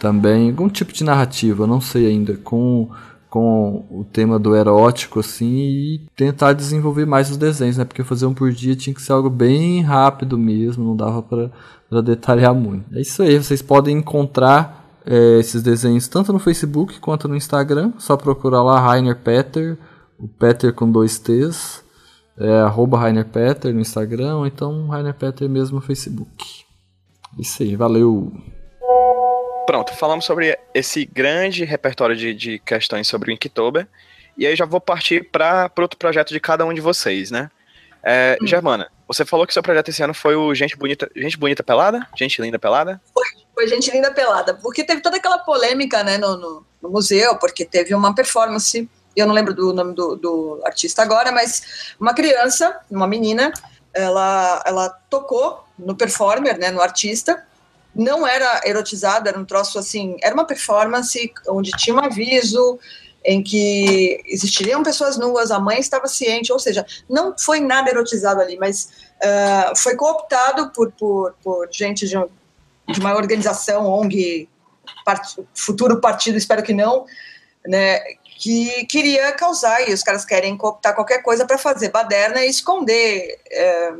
também, algum tipo de narrativa, não sei ainda, com, com o tema do erótico, assim, e tentar desenvolver mais os desenhos, né? Porque fazer um por dia tinha que ser algo bem rápido mesmo, não dava para detalhar muito. É isso aí, vocês podem encontrar é, esses desenhos tanto no Facebook quanto no Instagram, só procurar lá Rainer Peter, o Peter com dois T's, é arroba Rainer Peter no Instagram, ou então Rainer Peter mesmo no Facebook. Isso aí, valeu! Pronto, falamos sobre esse grande repertório de, de questões sobre o Inktober. E aí já vou partir para outro projeto de cada um de vocês, né? É, Germana, você falou que seu projeto esse ano foi o Gente Bonita, Gente Bonita Pelada? Gente Linda Pelada? Foi gente linda pelada, porque teve toda aquela polêmica né, no, no, no museu, porque teve uma performance, eu não lembro do nome do, do artista agora, mas uma criança, uma menina, ela, ela tocou no performer, né, no artista, não era erotizado, era um troço assim, era uma performance onde tinha um aviso em que existiriam pessoas nuas, a mãe estava ciente, ou seja, não foi nada erotizado ali, mas ah, foi cooptado por, por, por gente de, um- de uma organização, ONG, part- futuro partido, espero que não, né, que queria causar, e os caras querem cooptar qualquer coisa para fazer baderna e esconder eh,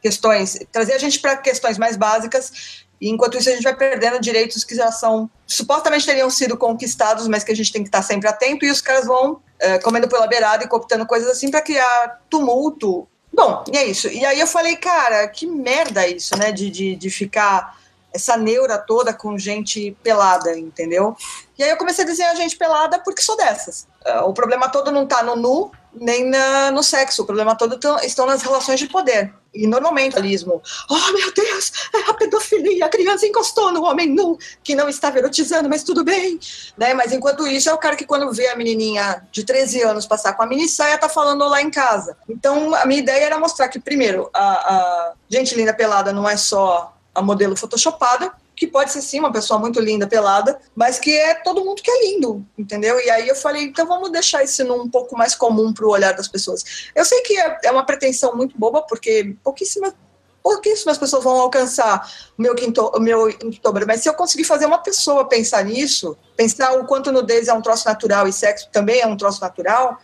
questões, trazer a gente para questões mais básicas, e enquanto isso a gente vai perdendo direitos que já são, supostamente teriam sido conquistados, mas que a gente tem que estar sempre atento, e os caras vão eh, comendo pela beirada e cooptando coisas assim para criar tumulto. Bom, e é isso. E aí eu falei, cara, que merda isso, né, de, de, de ficar essa neura toda com gente pelada, entendeu? E aí eu comecei a desenhar gente pelada porque sou dessas. Ah, o problema todo não tá no nu, nem na- no sexo. O problema todo tão- estão nas relações de poder. E normalmente, realismo, oh meu Deus, é a pedofilia, a criança encostou no homem nu, que não estava erotizando, mas tudo bem. Né? Mas enquanto isso, é o cara que quando vê a menininha de 13 anos passar com a mini saia, tá falando lá em casa. Então, a minha ideia era mostrar que, primeiro, a, a gente linda pelada não é só a modelo photoshopada, que pode ser sim uma pessoa muito linda pelada, mas que é todo mundo que é lindo, entendeu? E aí eu falei, então vamos deixar isso num pouco mais comum para o olhar das pessoas. Eu sei que é, é uma pretensão muito boba, porque pouquíssimas pouquíssimas pessoas vão alcançar o meu, quinto, meu Inktober, mas se eu conseguir fazer uma pessoa pensar nisso, pensar o quanto nudez é um troço natural e sexo também é um troço natural,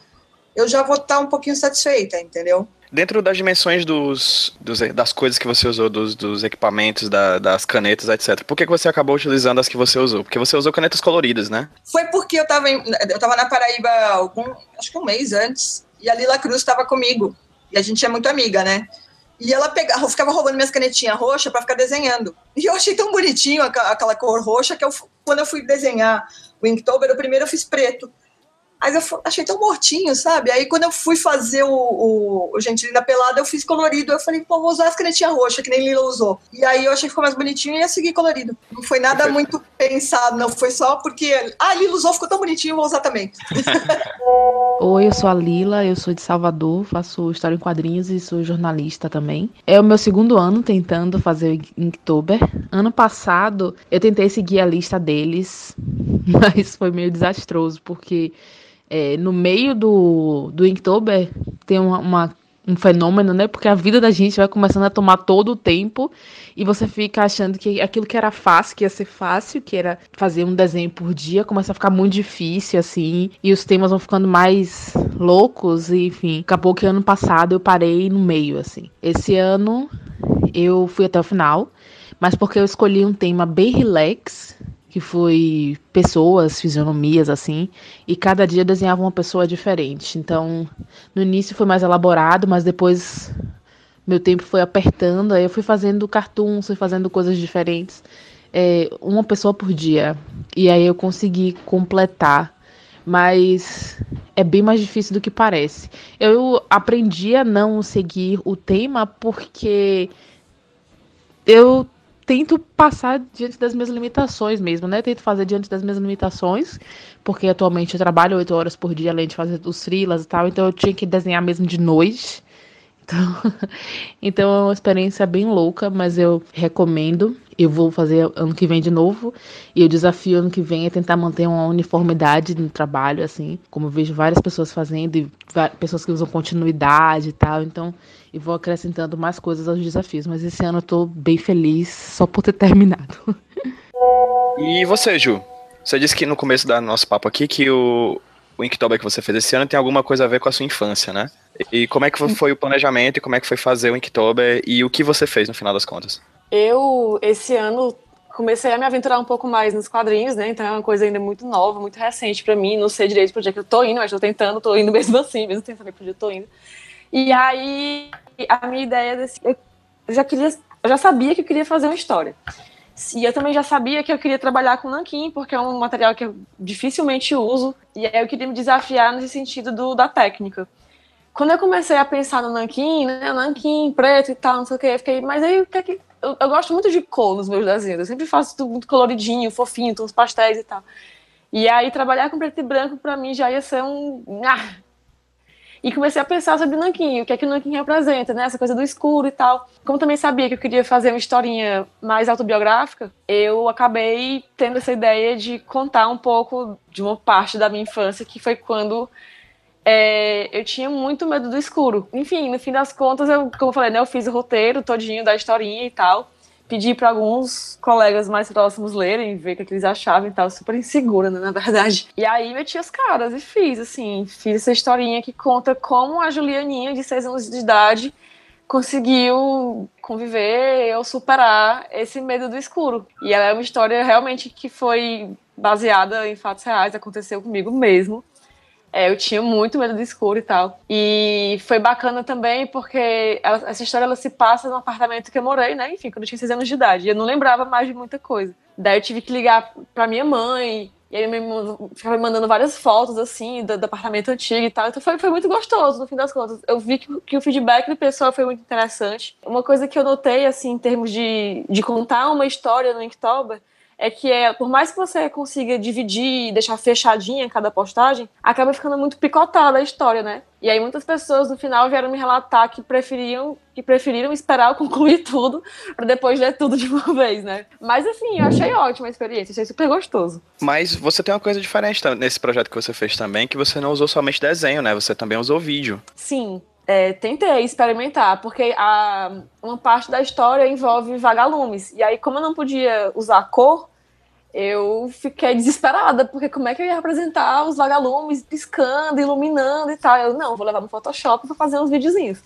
eu já vou estar um pouquinho satisfeita, entendeu? Dentro das dimensões dos, dos- das coisas que você usou, dos, dos equipamentos, da- das canetas, etc. Por que, você acabou utilizando as que você usou? Porque você usou canetas coloridas, né? Foi porque eu estava eu tava na Paraíba algum, acho que um mês antes, e a Lila Cruz estava comigo. E a gente é muito amiga, né? E ela pegava, ficava roubando minhas canetinhas roxas para ficar desenhando. E eu achei tão bonitinho aquela cor roxa que eu, quando eu fui desenhar o Inktober, o primeiro eu fiz preto. Mas eu achei tão mortinho, sabe? Aí quando eu fui fazer o, o, o Gente Linda Pelada, eu fiz colorido. Eu falei, pô, vou usar as canetinhas roxas, que nem Lila usou. E aí eu achei que ficou mais bonitinho e ia seguir colorido. Não foi nada muito pensado, não. Foi só porque, ah, Lila usou, ficou tão bonitinho, vou usar também. <laughs> Oi, eu sou a Lila, eu sou de Salvador, faço história em quadrinhos e sou jornalista também. É o meu segundo ano tentando fazer o Inktober. Ano passado eu tentei seguir a lista deles, <laughs> mas foi meio desastroso, porque é, no meio do, do Inktober tem uma, uma, um fenômeno, né? Porque a vida da gente vai começando a tomar todo o tempo e você fica achando que aquilo que era fácil, que ia ser fácil, que era fazer um desenho por dia, começa a ficar muito difícil, assim, e os temas vão ficando mais loucos, e, enfim. Acabou que ano passado eu parei no meio, assim. Esse ano eu fui até o final, mas porque eu escolhi um tema bem relax, que foi pessoas, fisionomias, assim, e cada dia desenhava uma pessoa diferente. Então, no início foi mais elaborado, mas depois meu tempo foi apertando, aí eu fui fazendo cartoons, fui fazendo coisas diferentes, é, uma pessoa por dia. E aí eu consegui completar, mas é bem mais difícil do que parece. Eu aprendi a não seguir o tema porque eu tento passar diante das minhas limitações mesmo, né? Tento fazer diante das minhas limitações, porque atualmente eu trabalho oito horas por dia, além de fazer os frilas e tal, então eu tinha que desenhar mesmo de noite. <laughs> Então, <laughs> então é uma experiência bem louca, mas eu recomendo. Eu vou fazer ano que vem de novo. E o desafio ano que vem é tentar manter uma uniformidade no trabalho, assim, como eu vejo várias pessoas fazendo, e pessoas que usam continuidade e tal. Então, e vou acrescentando mais coisas aos desafios. Mas esse ano eu tô bem feliz só por ter <laughs> terminado. E você, Ju? Você disse que no começo do nosso papo aqui que o, o Inktober que você fez esse ano tem alguma coisa a ver com a sua infância, né? E como é que foi o planejamento e como é que foi fazer o Inktober e o que você fez no final das contas? Eu, esse ano, comecei a me aventurar um pouco mais nos quadrinhos, né? Então é uma coisa ainda muito nova, muito recente para mim. Não sei direito pro dia que eu tô indo, mas tô tentando, tô indo mesmo assim, mesmo pro dia que eu tô indo. E aí, a minha ideia desse. Eu já queria. Eu já sabia que eu queria fazer uma história. E eu também já sabia que eu queria trabalhar com nanquim, porque é um material que eu dificilmente uso. E aí eu queria me desafiar nesse sentido do, da técnica. Quando eu comecei a pensar no nanquim, né, nanquim preto e tal, não sei o que, eu fiquei, mas aí o que é que. Eu, eu, gosto muito de cor nos meus desenhos, eu sempre faço tudo muito coloridinho, fofinho, uns pastéis e tal. E aí trabalhar com preto e branco para mim já ia ser um. Ah, e comecei a pensar sobre o Nanquim, o que é que o Nanquim representa, né? Essa coisa do escuro e tal. Como também sabia que eu queria fazer uma historinha mais autobiográfica, eu acabei tendo essa ideia de contar um pouco de uma parte da minha infância, que foi quando é, eu tinha muito medo do escuro. Enfim, no fim das contas, eu, como eu falei, né, eu fiz o roteiro todinho da historinha e tal pedi para alguns colegas mais próximos lerem, ver o que, eles achavam e tal, super insegura, né, na verdade. E aí meti as caras e fiz, assim, fiz essa historinha que conta como a Julianinha, de seis anos de idade, conseguiu conviver ou superar esse medo do escuro. E ela é uma história realmente que foi baseada em fatos reais, aconteceu comigo mesmo. É, eu tinha muito medo do escuro e tal. E foi bacana também porque ela, essa história ela se passa no apartamento que eu morei, né? Enfim, quando eu tinha seis anos de idade. Eu não lembrava mais de muita coisa. Daí eu tive que ligar pra minha mãe. E aí me ficava me mandando várias fotos, assim, do, do, apartamento antigo e tal. Então foi, foi muito gostoso, no fim das contas. Eu vi que, que o feedback do pessoal foi muito interessante. Uma coisa que eu notei, assim, em termos de, de contar uma história no Inktober, é que é, por mais que você consiga dividir e deixar fechadinha cada postagem, acaba ficando muito picotada a história, né? E aí muitas pessoas no final vieram me relatar que preferiam que preferiram esperar eu <laughs> concluir tudo para depois ler tudo de uma vez, né? Mas assim, eu achei ótima a experiência, achei super gostoso. Mas você tem uma coisa diferente nesse projeto que você fez também, que você não usou somente desenho, né? Você também usou vídeo. Sim, é, tentei experimentar, porque a, uma parte da história envolve vagalumes. E aí, como eu não podia usar cor, eu fiquei desesperada, porque como é que eu ia representar os vagalumes piscando, iluminando e tal? Eu, não, vou levar no Photoshop para fazer uns videozinhos.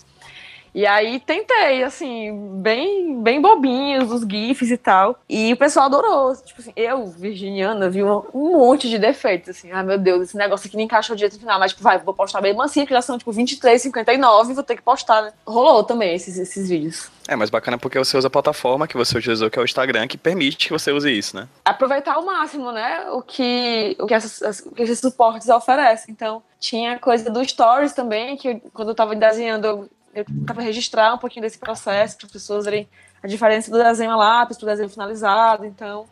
E aí tentei, assim, bem, bem bobinhos, os GIFs e tal. E o pessoal adorou. Tipo assim, eu, virginiana, vi um, um monte de defeitos, assim. Ai, meu Deus, esse negócio aqui nem encaixou direito no final. Mas, tipo, vai, vou postar mesmo assim, porque já são, tipo, 23, 59, vou ter que postar, né? Rolou também esses, esses vídeos. É, mas bacana porque você usa a plataforma que você utilizou, que é o Instagram, que permite que você use isso, né? Aproveitar ao máximo, né? O que, o que, essas, o que esses suportes oferecem. Então, tinha coisa do Stories também, que quando eu tava desenhando, eu tentava registrar um pouquinho desse processo para as pessoas verem a diferença do desenho a lápis para o desenho finalizado. Então,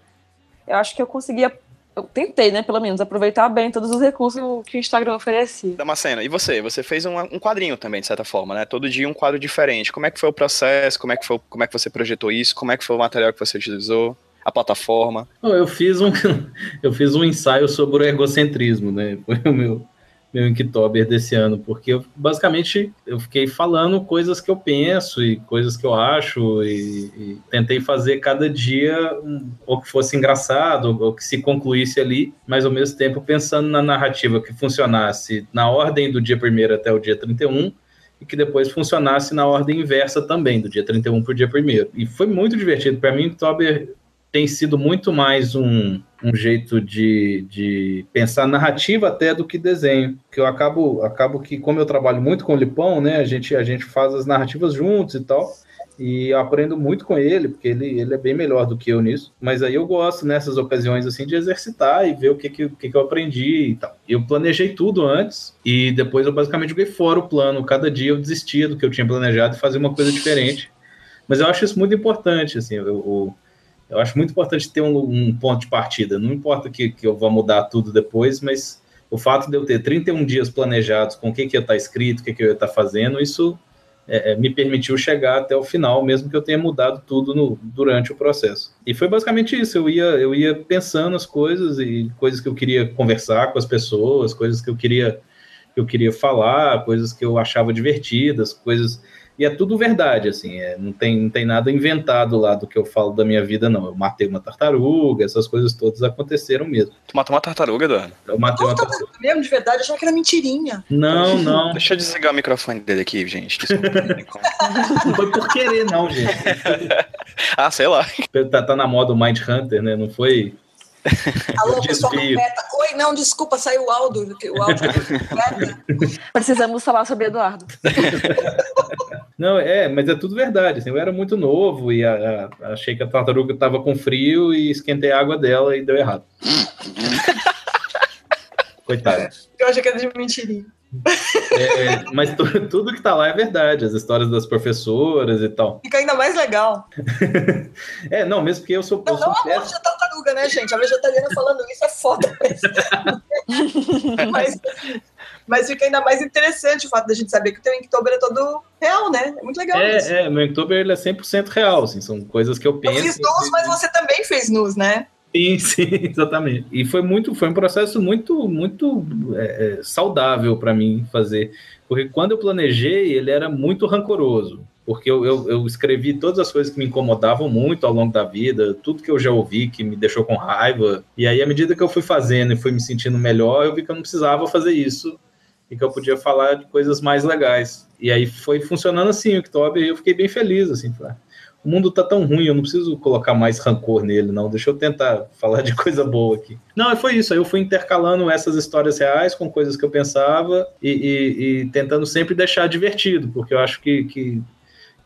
eu acho que eu conseguia eu tentei, né, pelo menos, aproveitar bem todos os recursos que o Instagram oferecia. Damasceno, e você? Você fez um, um, quadrinho também, de certa forma, né? Todo dia um quadro diferente. Como é que foi o processo? Como é que, foi, como é que você projetou isso? Como é que foi o material que você utilizou? A plataforma? Eu fiz um, <laughs> eu fiz um ensaio sobre o egocentrismo, né? Foi o meu, meu Inktober desse ano, porque eu, basicamente eu fiquei falando coisas que eu penso e coisas que eu acho e, e tentei fazer cada dia um, que fosse engraçado ou que se concluísse ali, mas ao mesmo tempo pensando na narrativa que funcionasse na ordem do dia 1 até o dia 31 e que depois funcionasse na ordem inversa também, do dia 31 para o dia 1 E foi muito divertido. Para mim, Inktober tem sido muito mais um, um jeito de, de pensar narrativa até do que desenho. Que eu acabo, acabo que, como eu trabalho muito com o Lipão, né, a gente, a gente faz as narrativas juntos e tal. E eu aprendo muito com ele, porque ele, ele é bem melhor do que eu nisso. Mas aí eu gosto nessas ocasiões assim de exercitar e ver o que, que, que, que eu aprendi e tal. Eu planejei tudo antes e depois eu basicamente joguei fora o plano. Cada dia eu desistia do que eu tinha planejado e fazia uma coisa diferente. Mas eu acho isso muito importante, assim, eu acho muito importante ter um, um ponto de partida. Não importa que, que eu vá mudar tudo depois, mas o fato de eu ter 31 dias planejados com o que, que ia estar escrito, o que, que eu ia estar fazendo, isso é, é, me permitiu chegar até o final, mesmo que eu tenha mudado tudo no, durante o processo. E foi basicamente isso. Eu ia, eu ia pensando as coisas e coisas que eu queria conversar com as pessoas, coisas que eu queria que eu queria falar, coisas que eu achava divertidas, coisas e é tudo verdade, assim, é, não, tem, não tem nada inventado lá do que eu falo da minha vida, não. Eu matei uma tartaruga, essas coisas todas aconteceram mesmo. Tu matou uma tartaruga, Eduardo? Eu matei uma tartaruga. Mesmo, de verdade, achava que era mentirinha. Não, não. Deixa eu desligar o microfone dele aqui, gente. Desculpa. Não <laughs> foi por querer, não, gente. <laughs> ah, sei lá. Tá, tá na moda o Mind Hunter, né? Não foi. Alô, pessoal do. Meta. Oi, não, desculpa, saiu o áudio. O áudio <laughs> Precisamos falar sobre Eduardo. Não, é, mas é tudo verdade. Assim, eu era muito novo e a- a- achei que a tartaruga estava com frio e esquentei a água dela e deu errado. <laughs> Coitado. Eu achei que era de mentirinha. É, mas tu- tudo que tá lá é verdade, as histórias das professoras e tal. Fica ainda mais legal. <laughs> É, não, mesmo porque eu sou, eu Não, sou não a morte da tartaruga, né, gente? A vegetariana falando isso é foda. <laughs> Mas, mas fica ainda mais interessante o fato da gente saber que o teu Inktober é todo real, né? É muito legal isso. É, é, meu Inktober ele é 100% real, assim, são coisas que eu Eu penso. fiz nus, mas você também fez nus, né? Sim, <laughs> sim, exatamente. E foi muito, foi um processo muito, muito é, é, saudável para mim fazer, porque quando eu planejei, ele era muito rancoroso, porque eu, eu, eu escrevi todas as coisas que me incomodavam muito ao longo da vida, tudo que eu já ouvi que me deixou com raiva, e aí à medida que eu fui fazendo e fui me sentindo melhor, eu vi que eu não precisava fazer isso e que eu podia falar de coisas mais legais. E aí foi funcionando assim, o Oktober, e eu fiquei bem feliz, assim, falei, "Ah, o mundo tá tão ruim, eu não preciso colocar mais rancor nele, não. Deixa eu tentar falar de coisa boa aqui. Não, foi isso. Aí eu fui intercalando essas histórias reais com coisas que eu pensava e, e- e tentando sempre deixar divertido, porque eu acho que, que,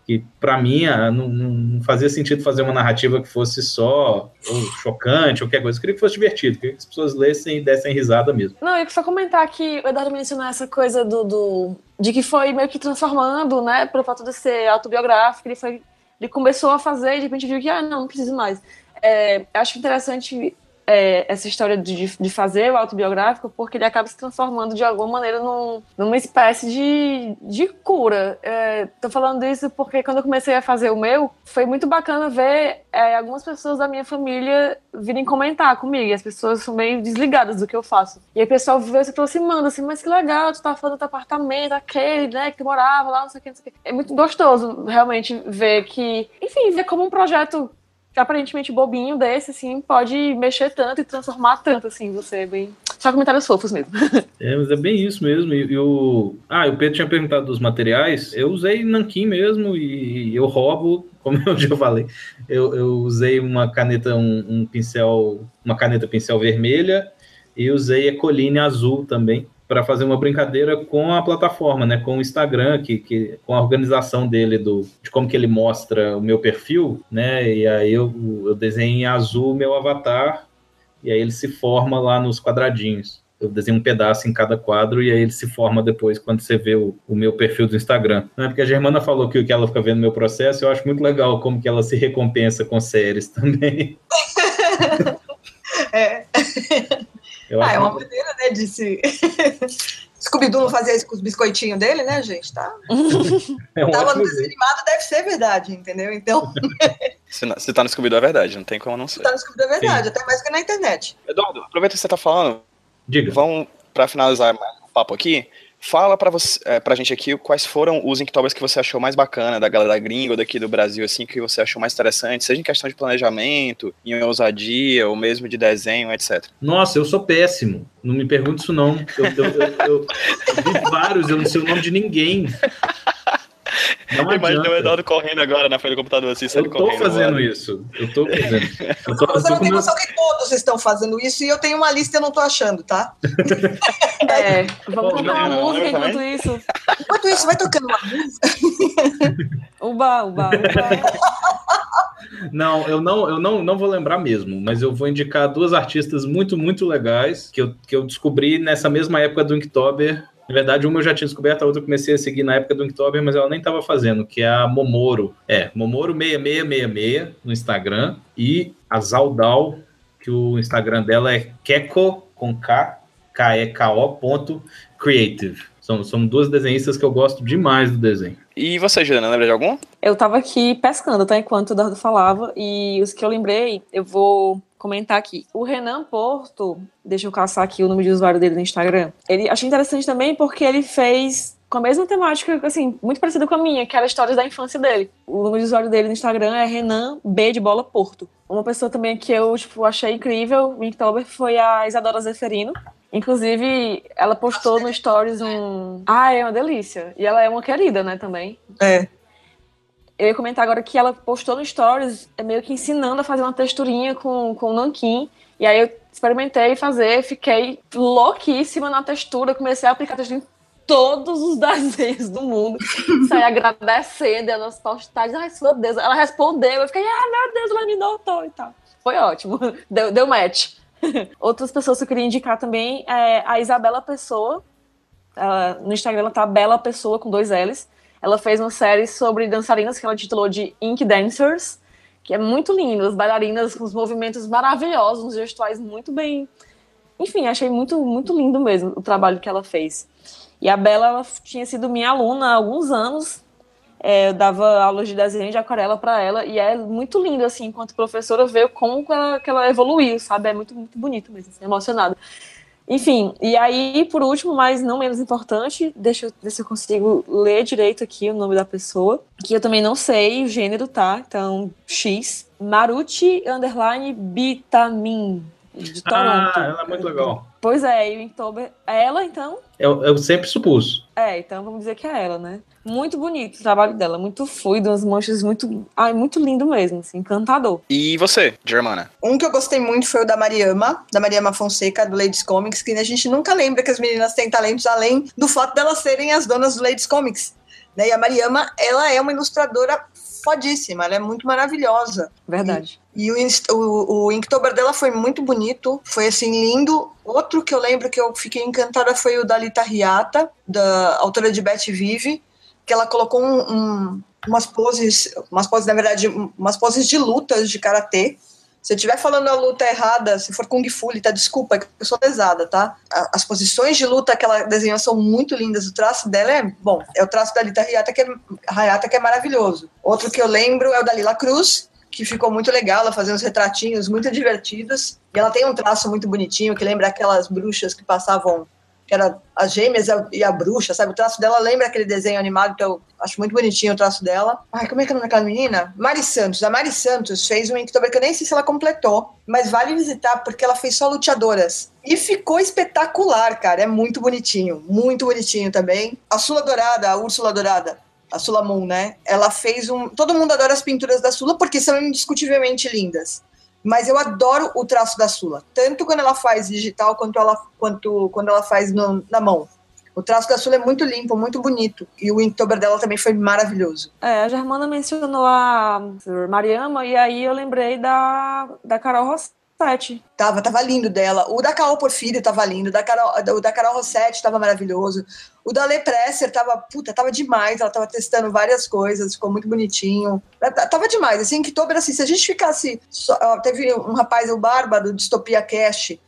que para mim ah, não, não- fazia sentido fazer uma narrativa que fosse só ou chocante ou qualquer coisa. Eu queria que fosse divertido, queria que as pessoas lessem e dessem risada mesmo. Não, eu só comentar que o Eduardo mencionou essa coisa do, do- de que foi meio que transformando, né, pelo fato de ser autobiográfico, ele foi ele começou a fazer e de repente viu que, ah, não, não preciso mais. É, acho interessante é, essa história de, de fazer o autobiográfico, porque ele acaba se transformando de alguma maneira num- numa espécie de, de cura. É, tô falando isso porque quando eu comecei a fazer o meu, foi muito bacana ver é, algumas pessoas da minha família virem comentar comigo. E as pessoas são meio desligadas do que eu faço. E aí o pessoal veio se aproximando, assim, mas que legal, tu tá falando do teu apartamento, aquele, né, que tu morava lá, não sei o que, não sei o que. É muito gostoso realmente ver que, enfim, ver como um projeto aparentemente bobinho desse, assim, pode mexer tanto e transformar tanto, assim, você é bem. Só comentários fofos mesmo. <laughs> É, mas é bem isso mesmo. E, e o... Ah, o Pedro tinha perguntado dos materiais. Eu usei nanquim mesmo e eu roubo, <laughs> como eu já falei. Eu, eu usei uma caneta, um, um pincel, uma caneta pincel vermelha e usei Ecoline azul também para fazer uma brincadeira com a plataforma, né, com o Instagram, que, que com a organização dele do de como que ele mostra o meu perfil, né? E aí eu, eu desenhei em azul o meu avatar e aí ele se forma lá nos quadradinhos. Eu desenho um pedaço em cada quadro e aí ele se forma depois quando você vê o, o meu perfil do Instagram. Não é porque a Germana falou que, que ela fica vendo meu processo, eu acho muito legal como que ela se recompensa com séries <laughs> também. <laughs> É. Eu Ah, é uma maneira, né, de se... <laughs> Scooby-Doo não fazia isso com os biscoitinhos dele, né, gente? Tá? <laughs> é um Tava no ótimo desenho jeito. animado, deve ser verdade, entendeu? Então, <laughs> Se, na- se tá no Scooby-Doo é verdade, não tem como não ser. tá no Scooby-Doo é verdade, até mais que na internet. Eduardo, aproveita que você tá falando. Diga. Vamos, pra finalizar papo aqui, fala pra, você, é, pra gente aqui quais foram os Inktober's que você achou mais bacana da galera gringa ou daqui do Brasil, assim, que você achou mais interessante, seja em questão de planejamento, em ousadia, ou mesmo de desenho, etc. Nossa, eu sou péssimo. Não me pergunte isso, não. Eu, eu, eu- eu vi vários, eu não sei o nome de ninguém. Não Imagina o. Eduardo correndo agora na frente do computador, assim, Eu tô correndo. fazendo mano. isso. Eu tô fazendo. Eu tô, Você não tem noção que todos estão fazendo isso e eu tenho uma lista e eu não tô achando, tá? <laughs> É, vamos Bom, cantar uma não, música enquanto também. isso. Enquanto isso, vai tocando uma música. Uba, uba, uba. Não, eu não, eu não, não vou lembrar mesmo, mas eu vou indicar duas artistas muito, muito legais que eu, que eu descobri nessa mesma época do Inktober. Na verdade, uma eu já tinha descoberto, a outra eu comecei a seguir na época do Inktober, mas ela nem estava fazendo, que é a Momoro. É, Momoro6666 no Instagram e a Zaldal, que o Instagram dela é Keko com K, K-E-K-O ponto creative. São, são duas desenhistas que eu gosto demais do desenho. E você, Juliana, lembra de algum? Eu tava aqui pescando, tá? Enquanto o Eduardo falava, e os que eu lembrei, eu vou comentar aqui. O Renan Porto, deixa eu caçar aqui o nome de usuário dele no Instagram. Ele achei interessante também porque ele fez com a mesma temática, assim, muito parecida com a minha, que era histórias da infância dele. O nome de usuário dele no Instagram é Renan B de Bola Porto. Uma pessoa também que eu, tipo, achei incrível, o Inktober, foi a Isadora Zeferino. Inclusive, ela postou no Stories um. Ah, é uma delícia. E ela é uma querida, né, também. É. Eu ia comentar agora que ela postou no Stories é meio que ensinando a fazer uma texturinha com, com nanquim. E aí eu experimentei fazer, fiquei louquíssima na textura, comecei a aplicar textura em todos os <laughs> desenhos do mundo. Saí agradecendo ela nas postagens. Ai, meu Deus, ela respondeu. Eu fiquei, ah, meu Deus, ela me notou e tal. Foi ótimo, <laughs> deu, deu match. <laughs> Outras pessoas que eu queria indicar também é a Isabela Pessoa. Ela- no Instagram ela tá Bela Pessoa com dois L's. Ela fez uma série sobre dançarinas que ela titulou de Ink Dancers, que é muito lindo. As bailarinas com os movimentos maravilhosos, uns gestuais muito bem. Enfim, achei muito, muito lindo mesmo o trabalho que ela fez. E a Bela ela tinha sido minha aluna há alguns anos. É, eu dava aulas de desenho de aquarela para ela e é muito lindo, assim, enquanto professora, ver como ela, que ela evoluiu, sabe? É muito, muito bonito mesmo, assim, emocionado. Enfim, e aí, por último, mas não menos importante, deixa eu ver se eu consigo ler direito aqui o nome da pessoa, que eu também não sei o gênero, tá? Então, X. Maruti Underline Bitamin, de Ah, Toronto. ela é muito legal. Pois é, e o Inktober é ela, então? Eu, eu sempre supus. É, então vamos dizer que é ela, né? Muito bonito o trabalho dela, muito fluido, umas manchas muito. Ai, muito lindo mesmo, assim, encantador. E você, Germana? Um que eu gostei muito foi o da Mariama, da Mariama Fonseca, do Ladies Comics, que a gente nunca lembra que as meninas têm talentos além do fato delas serem as donas do Ladies Comics. Né? E a Mariama, ela é uma ilustradora fodíssima, ela é muito maravilhosa. Verdade. E o, o, o Inktober dela foi muito bonito, foi assim, lindo. Outro que eu lembro que eu fiquei encantada foi o da Lita Riata, da autora de Betty Vive, que ela colocou um- um- umas poses, umas poses, na verdade, um- umas poses de lutas de karatê. Se eu estiver falando a luta errada, se for Kung Fu, Lita, desculpa, é que eu sou pesada, tá? As posições de luta que ela desenhou são muito lindas. O traço dela é, bom, é o traço da Lita Riata que é, Hayata, que é maravilhoso. Outro que eu lembro é o da Lila Cruz, que ficou muito legal, ela fazia uns retratinhos muito divertidos. E ela tem um traço muito bonitinho, que lembra aquelas bruxas que passavam, que era as gêmeas e a, e a bruxa, sabe? O traço dela lembra aquele desenho animado, que eu acho muito bonitinho o traço dela. Ai, como é que é o nome daquela menina? Mari Santos. A Mari Santos fez um Inktober que eu nem sei se ela completou, mas vale visitar porque ela fez só luteadoras. E ficou espetacular, cara. É muito bonitinho, muito bonitinho também. A Sula Dourada, a Úrsula Dourada, a Sula Moon, né? Ela fez um. Todo mundo adora as pinturas da Sula porque são indiscutivelmente lindas. Mas eu adoro o traço da Sula, tanto quando ela faz digital quanto, ela, quanto quando ela faz no- na mão. O traço da Sula é muito limpo, muito bonito. E o Inktober dela também foi maravilhoso. É, a Germana mencionou a Mariama, e aí eu lembrei da, da Carol Tava, tava lindo dela. O da Carol Porfírio tava lindo. O da Carol, o da Carol Rossetti tava maravilhoso. O da Le Presser tava, puta, tava demais. Ela tava testando várias coisas, ficou muito bonitinho. Tava demais. Assim, que Inktober, assim, se a gente ficasse. só- teve um rapaz, o Bárbaro, Distopia Cash.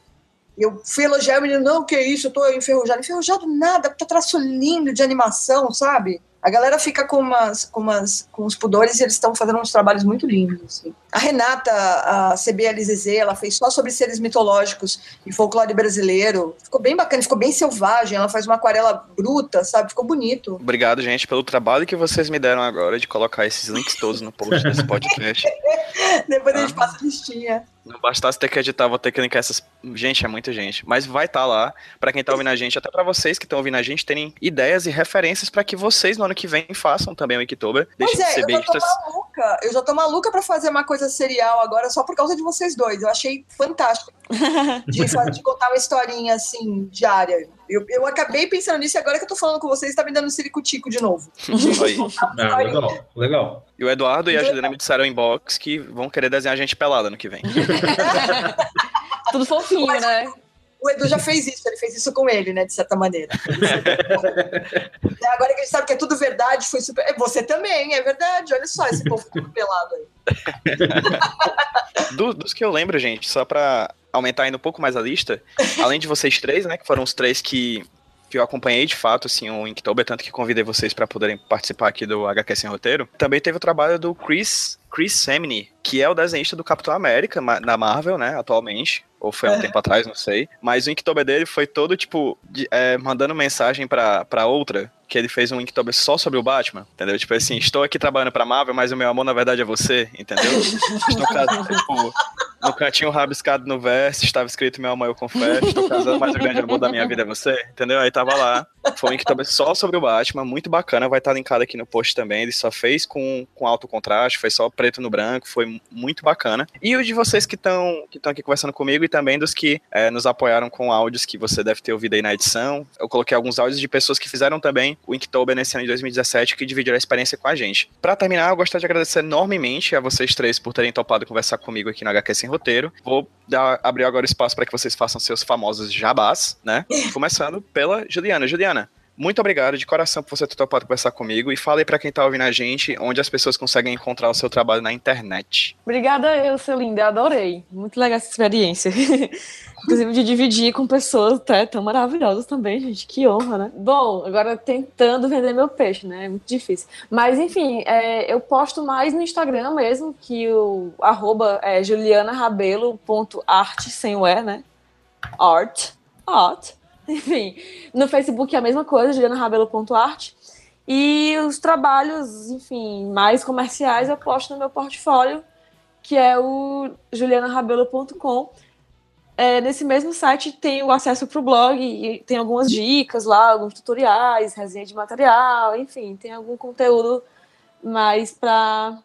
Eu fui elogiar o menino, não, que isso, eu tô enferrujado. Enferrujado nada, tá traço lindo de animação, sabe? A galera fica com umas, com umas, com uns pudores e eles estão fazendo uns trabalhos muito lindos, assim. A Renata, a CBLZZ, ela fez só sobre seres mitológicos e folclore brasileiro. Ficou bem bacana, ficou bem selvagem. Ela faz uma aquarela bruta, sabe? Ficou bonito. Obrigado, gente, pelo trabalho que vocês me deram agora de colocar esses links todos no post desse <laughs> podcast. Depois a gente passa a listinha. Não bastasse ter que editar, vou ter que linkar essas. Gente, é muita gente. Mas vai estar lá pra quem tá ouvindo a gente, até pra vocês que estão ouvindo a gente, terem ideias e referências pra que vocês no ano que vem façam também o Inktober. Pois Deixem de é, ser eu já tô bestas. maluca. Eu já tô maluca pra fazer uma coisa serial agora só por causa de vocês dois. Eu achei fantástico <laughs> de, de contar uma historinha assim, diária. Eu, eu acabei pensando nisso e agora que eu tô falando com vocês, tá me dando um ciricutico de novo. <laughs> Aí. Ah, legal, legal. E o Eduardo e a Juliana me disseram em box que vão querer desenhar a gente pelada no que vem. <laughs> Tudo fofinho, né? O Edu já fez isso, ele fez isso com ele, né, de certa maneira. <laughs> É, Agora que a gente sabe que é tudo verdade, foi super. é, Você também, é verdade. Olha só esse povo tudo pelado aí. Do- dos que eu lembro, gente, só pra aumentar ainda um pouco mais a lista, <laughs> além de vocês três, né, que foram os três que, que eu acompanhei de fato, assim, o Inktober, tanto que convidei vocês pra poderem participar aqui do HQ Sem Roteiro, também teve o trabalho do Chris, Chris Semney, que é o desenhista do Capitão América na Marvel, né, atualmente. Ou foi há um tempo atrás, não sei. Mas o Inktober dele foi todo, tipo, de- é, mandando mensagem pra, pra outra, que ele fez um Inktober só sobre o Batman, entendeu? Tipo assim, estou aqui trabalhando pra Marvel, mas o meu amor, na verdade, é você, entendeu? <laughs> no, caso, tipo, no cantinho rabiscado no verso, estava escrito meu amor, eu confesso, estou casando, mas o grande amor da minha vida é você, entendeu? Aí tava lá. Foi um Inktober só sobre o Batman, muito bacana, vai estar linkado aqui no post também. Ele só fez com, com alto contraste, foi só preto no branco, foi muito bacana. E o de vocês que estão que aqui conversando comigo e também dos que eh, nos apoiaram com áudios que você deve ter ouvido aí na edição. Eu coloquei alguns áudios de pessoas que fizeram também o Inktober nesse ano de 2017 que dividiram a experiência com a gente. Pra terminar, eu gostaria de agradecer enormemente a vocês três por terem topado conversar comigo aqui no HQ Sem Roteiro. Vou dar, abrir agora espaço para que vocês façam seus famosos jabás, né? <laughs> Começando pela Juliana. Juliana, muito obrigado de coração por você ter topado conversar comigo e fale para quem tá ouvindo a gente onde as pessoas conseguem encontrar o seu trabalho na internet. Obrigada eu, seu linda, adorei. Muito legal essa experiência. <laughs> Inclusive de dividir com pessoas até tão maravilhosas também, gente. Que honra, né? Bom, agora tentando vender meu peixe, né? É muito difícil. Mas, enfim, é, eu posto mais no Instagram mesmo, que o arroba é sem o E, né? Art. Art. <laughs> Enfim, no Facebook é a mesma coisa, julianarabelo.art. E os trabalhos, enfim, mais comerciais eu posto no meu portfólio, que é o julianarabelo.com. É, nesse mesmo site tem o acesso para o blog e tem algumas dicas lá, alguns tutoriais, resenha de material, enfim, tem algum conteúdo mais para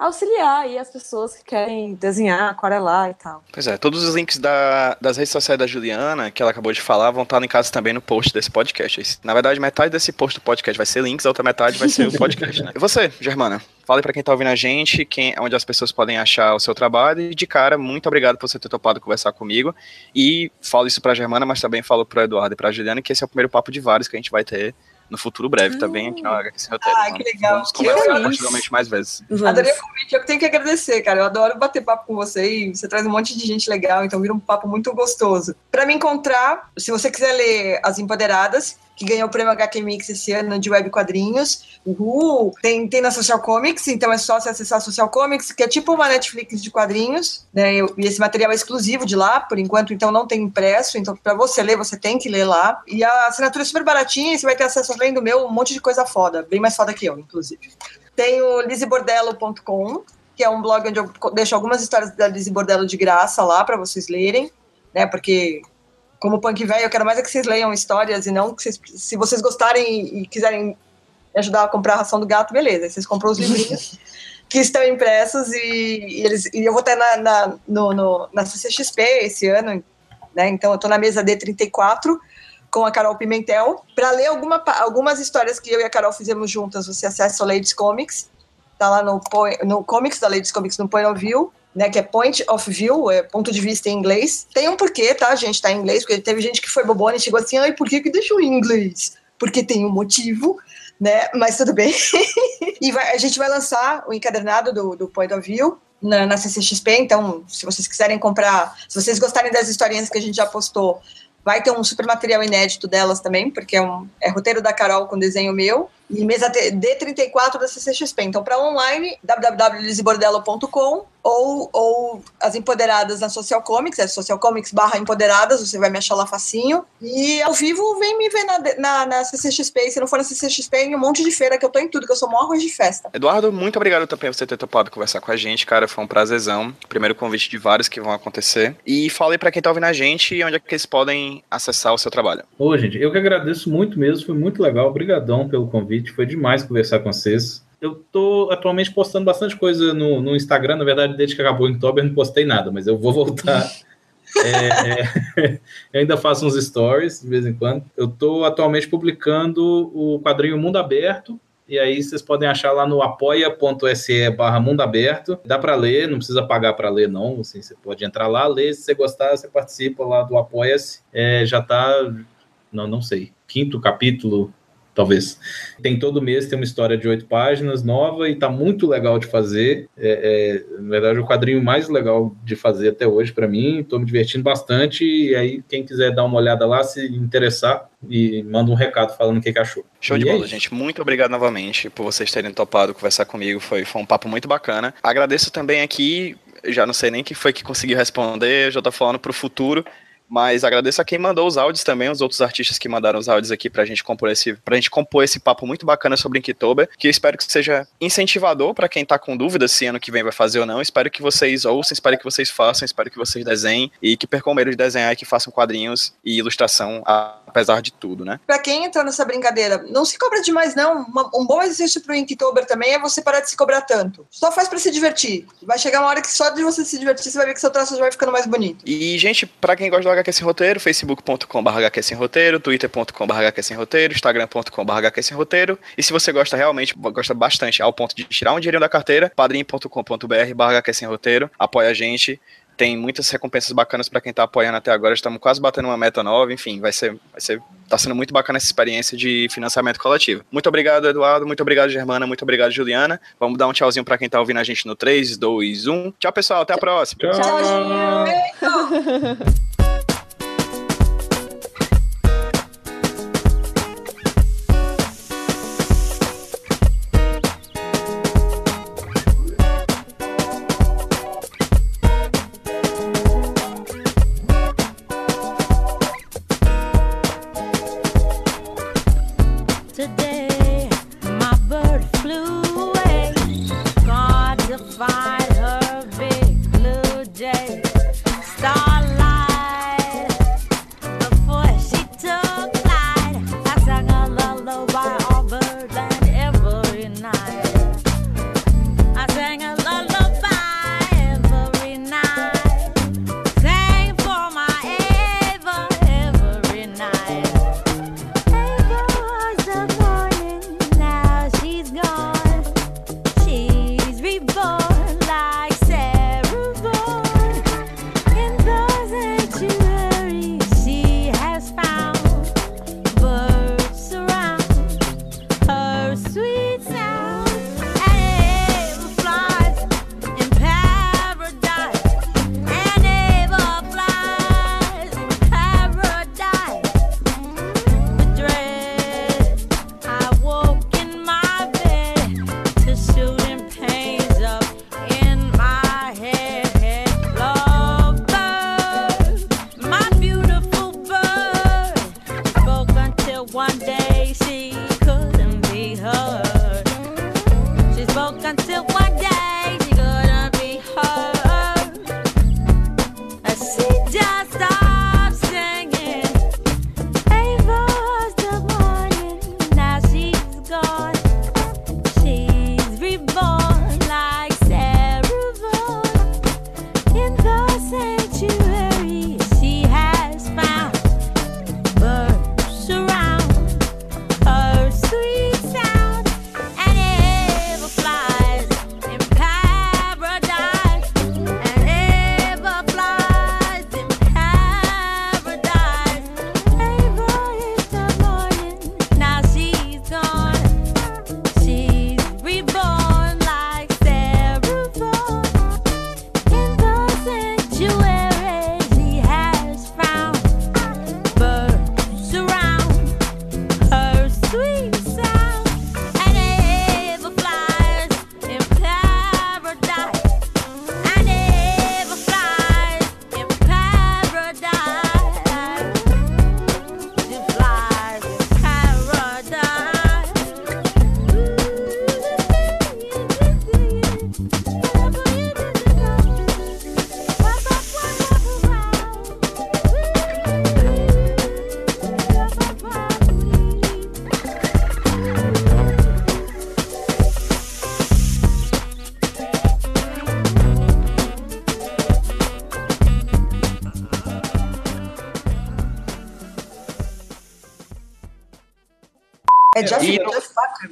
auxiliar aí as pessoas que querem desenhar, aquarelar e tal. Pois é, todos os links da- das redes sociais da Juliana, que ela acabou de falar, vão estar linkados também no post desse podcast. Na verdade, metade desse post do podcast vai ser links, a outra metade vai ser o <laughs> podcast, né? E você, Germana? Fale pra quem tá ouvindo a gente, quem, onde as pessoas podem achar o seu trabalho. E de cara, muito obrigado por você ter topado conversar comigo. E falo isso pra Germana, mas também falo pro Eduardo e pra Juliana, que esse é o primeiro papo de vários que a gente vai ter no futuro breve também aqui na HQ Sem Roteiro. Ah, que legal. Vamos conversar Eu- possivelmente mais vezes. Adorei o convite, eu que tenho que agradecer, cara. Eu adoro bater papo com você e você traz um monte de gente legal, então vira um papo muito gostoso. Pra me encontrar, se você quiser ler As Empoderadas, que ganhou o prêmio HQ Mix esse ano de web quadrinhos, uhul, tem, tem na Social Comics, então é só você acessar a Social Comics, que é tipo uma Netflix de quadrinhos, né? E esse material é exclusivo de lá, por enquanto, então não tem impresso, então pra você ler, você tem que ler lá. E a assinatura é super baratinha, e você vai ter acesso além do meu, um monte de coisa foda, bem mais foda que eu, inclusive. Tem o lisebordello.com, que é um blog onde eu deixo algumas histórias da Lizzie Bordello de graça lá para vocês lerem, né? Porque como punk velho, eu quero mais é que vocês leiam histórias e não que vocês, se vocês gostarem e, quiserem me ajudar a comprar a ração do gato, beleza. Vocês compram os livrinhos <laughs> que estão impressos e, e eles e eu vou estar na, na, no, no- na CCXP esse ano, né? Então eu tô na mesa D34 com a Carol Pimentel para ler alguma, algumas histórias que eu e a Carol fizemos juntas. Você acessa o Ladies Comics, tá lá no, no Comics da Ladies Comics no Point of View, né? Que é Point of View, é ponto de vista em inglês. Tem um porquê, tá, gente? Tá em inglês, porque teve gente que foi bobona e chegou assim, ai, por que que deixou em inglês? Porque tem um motivo, né? Mas tudo bem. <laughs> e vai- a gente vai lançar o encadernado do, do Point of View na, na CCXP, então, se vocês quiserem comprar, se vocês gostarem das historinhas que a gente já postou, vai ter um super material inédito delas também, porque é, um, é roteiro da Carol com desenho meu, e mesa T- D34 da CCXP. Então, para online, www.lizibordelo.com ou, ou as empoderadas na Social Comics, é Social Comics barra empoderadas, você vai me achar lá facinho. E ao vivo, vem me ver na, na, na CCXP. Se não for na CCXP, em um monte de feira que eu tô em tudo, que eu sou maior de festa. Eduardo, muito obrigado também por você ter topado conversar com a gente, cara. Foi um prazerzão. Primeiro convite de vários que vão acontecer. E fala aí pra quem tá ouvindo a gente onde é que eles podem acessar o seu trabalho. Ô, gente, eu que agradeço muito mesmo, foi muito legal. Obrigadão pelo convite, foi demais conversar com vocês. Eu tô atualmente postando bastante coisa no, no Instagram, na verdade, desde que acabou o Inktober, não postei nada, mas eu vou voltar. <laughs> É, é, <laughs> eu ainda faço uns stories de vez em quando. Eu tô atualmente publicando o quadrinho Mundo Aberto, e aí vocês podem achar lá no apoia.se barra mundo aberto. Dá para ler, não precisa pagar para ler, não. Assim, você pode entrar lá, ler. Se você gostar, você participa lá do Apoia-se. É, já tá, não, não sei, quinto capítulo, talvez. Tem todo mês, tem uma história de oito páginas nova e tá muito legal de fazer. É, é, na verdade, o quadrinho mais legal de fazer até hoje para mim. Tô me divertindo bastante. E aí, quem quiser dar uma olhada lá, se interessar, e manda um recado falando o que, que achou. Show E de é bola, gente. Muito obrigado novamente por vocês terem topado conversar comigo. Foi, foi um papo muito bacana. Agradeço também aqui, já não sei nem quem foi que conseguiu responder, já tô falando pro futuro. Mas agradeço a quem mandou os áudios também, os outros artistas que mandaram os áudios aqui pra gente compor esse, pra gente compor esse papo muito bacana sobre Inktober, que eu espero que seja incentivador pra quem tá com dúvida se ano que vem vai fazer ou não. Espero que vocês ouçam, espero que vocês façam, espero que vocês desenhem e que percam o medo de desenhar e que façam quadrinhos e ilustração, apesar de tudo, né? Pra quem entrou nessa brincadeira, não se cobra demais, não. Um bom exercício pro Inktober também é você parar de se cobrar tanto. Só faz pra se divertir. Vai chegar uma hora que só de você se divertir, você vai ver que seu traço já vai ficando mais bonito. E, gente, pra quem gosta do Roteiro, facebook.com.br HQ Sem Roteiro, twitter.com.br HQ Sem Roteiro, instagram.com.br HQ Sem Roteiro. E se você gosta realmente, gosta bastante ao ponto de tirar um dinheirinho da carteira, padrim.com.br barra HQ Sem Roteiro, apoia a gente. Tem muitas recompensas bacanas pra quem tá apoiando até agora. Estamos quase batendo uma meta nova. Enfim, vai ser, vai ser. Tá sendo muito bacana essa experiência de financiamento coletivo. Muito obrigado, Eduardo. Muito obrigado, Germana. Muito obrigado, Juliana. Vamos dar um tchauzinho pra quem tá ouvindo a gente no 3, 2, 1. Tchau, pessoal. Até a próxima. Today, <laughs>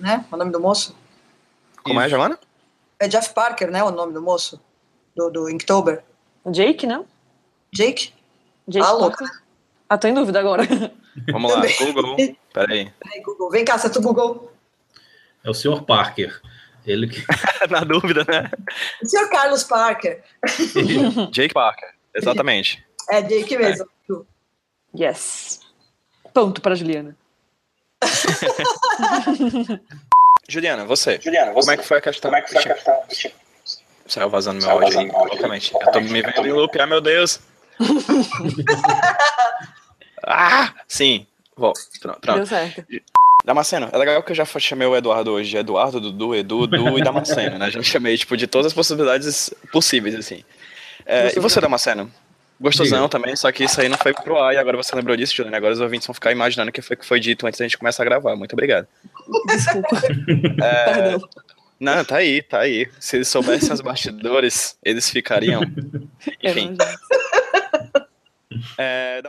né? O nome do moço? Como é, Giovana? É Jeff Parker, né? O nome do moço? Do, do Inktober. Jake, não? Jake? Jake Ah, Parker. louca. Ah, tô em dúvida agora. <laughs> Vamos lá. Google. Peraí. Peraí, Google. Vem cá, você Google. É o Sr. Parker. Ele que. <laughs> Na dúvida, né? O senhor Carlos Parker. <laughs> Jake Parker. Exatamente. É Jake mesmo. Yes. Ponto para Juliana. <laughs> Juliana, você. Como é que foi a questão? Como é que foi a questão? Saiu vazando meu áudio aí, loucamente. Eu tô me vendo em loop, ah, meu Deus. <laughs> ah, sim. Vou. Pronto, Deu pronto. certo. Damasceno, é legal que eu já chamei o Eduardo hoje Eduardo, Dudu, Edu, Du e Damasceno, né? Já chamei, tipo, de todas as possibilidades possíveis, assim. É, e você, Damasceno? Gostosão Diga. também, só que isso aí não foi pro ar e agora você lembrou disso, Juliana. Agora os ouvintes vão ficar imaginando o que foi que foi dito antes da gente começar a gravar. Muito obrigado. Desculpa. <laughs> É, Perdão. Não, tá aí, tá aí. Se eles soubessem os bastidores, eles ficariam. <laughs> Enfim. É,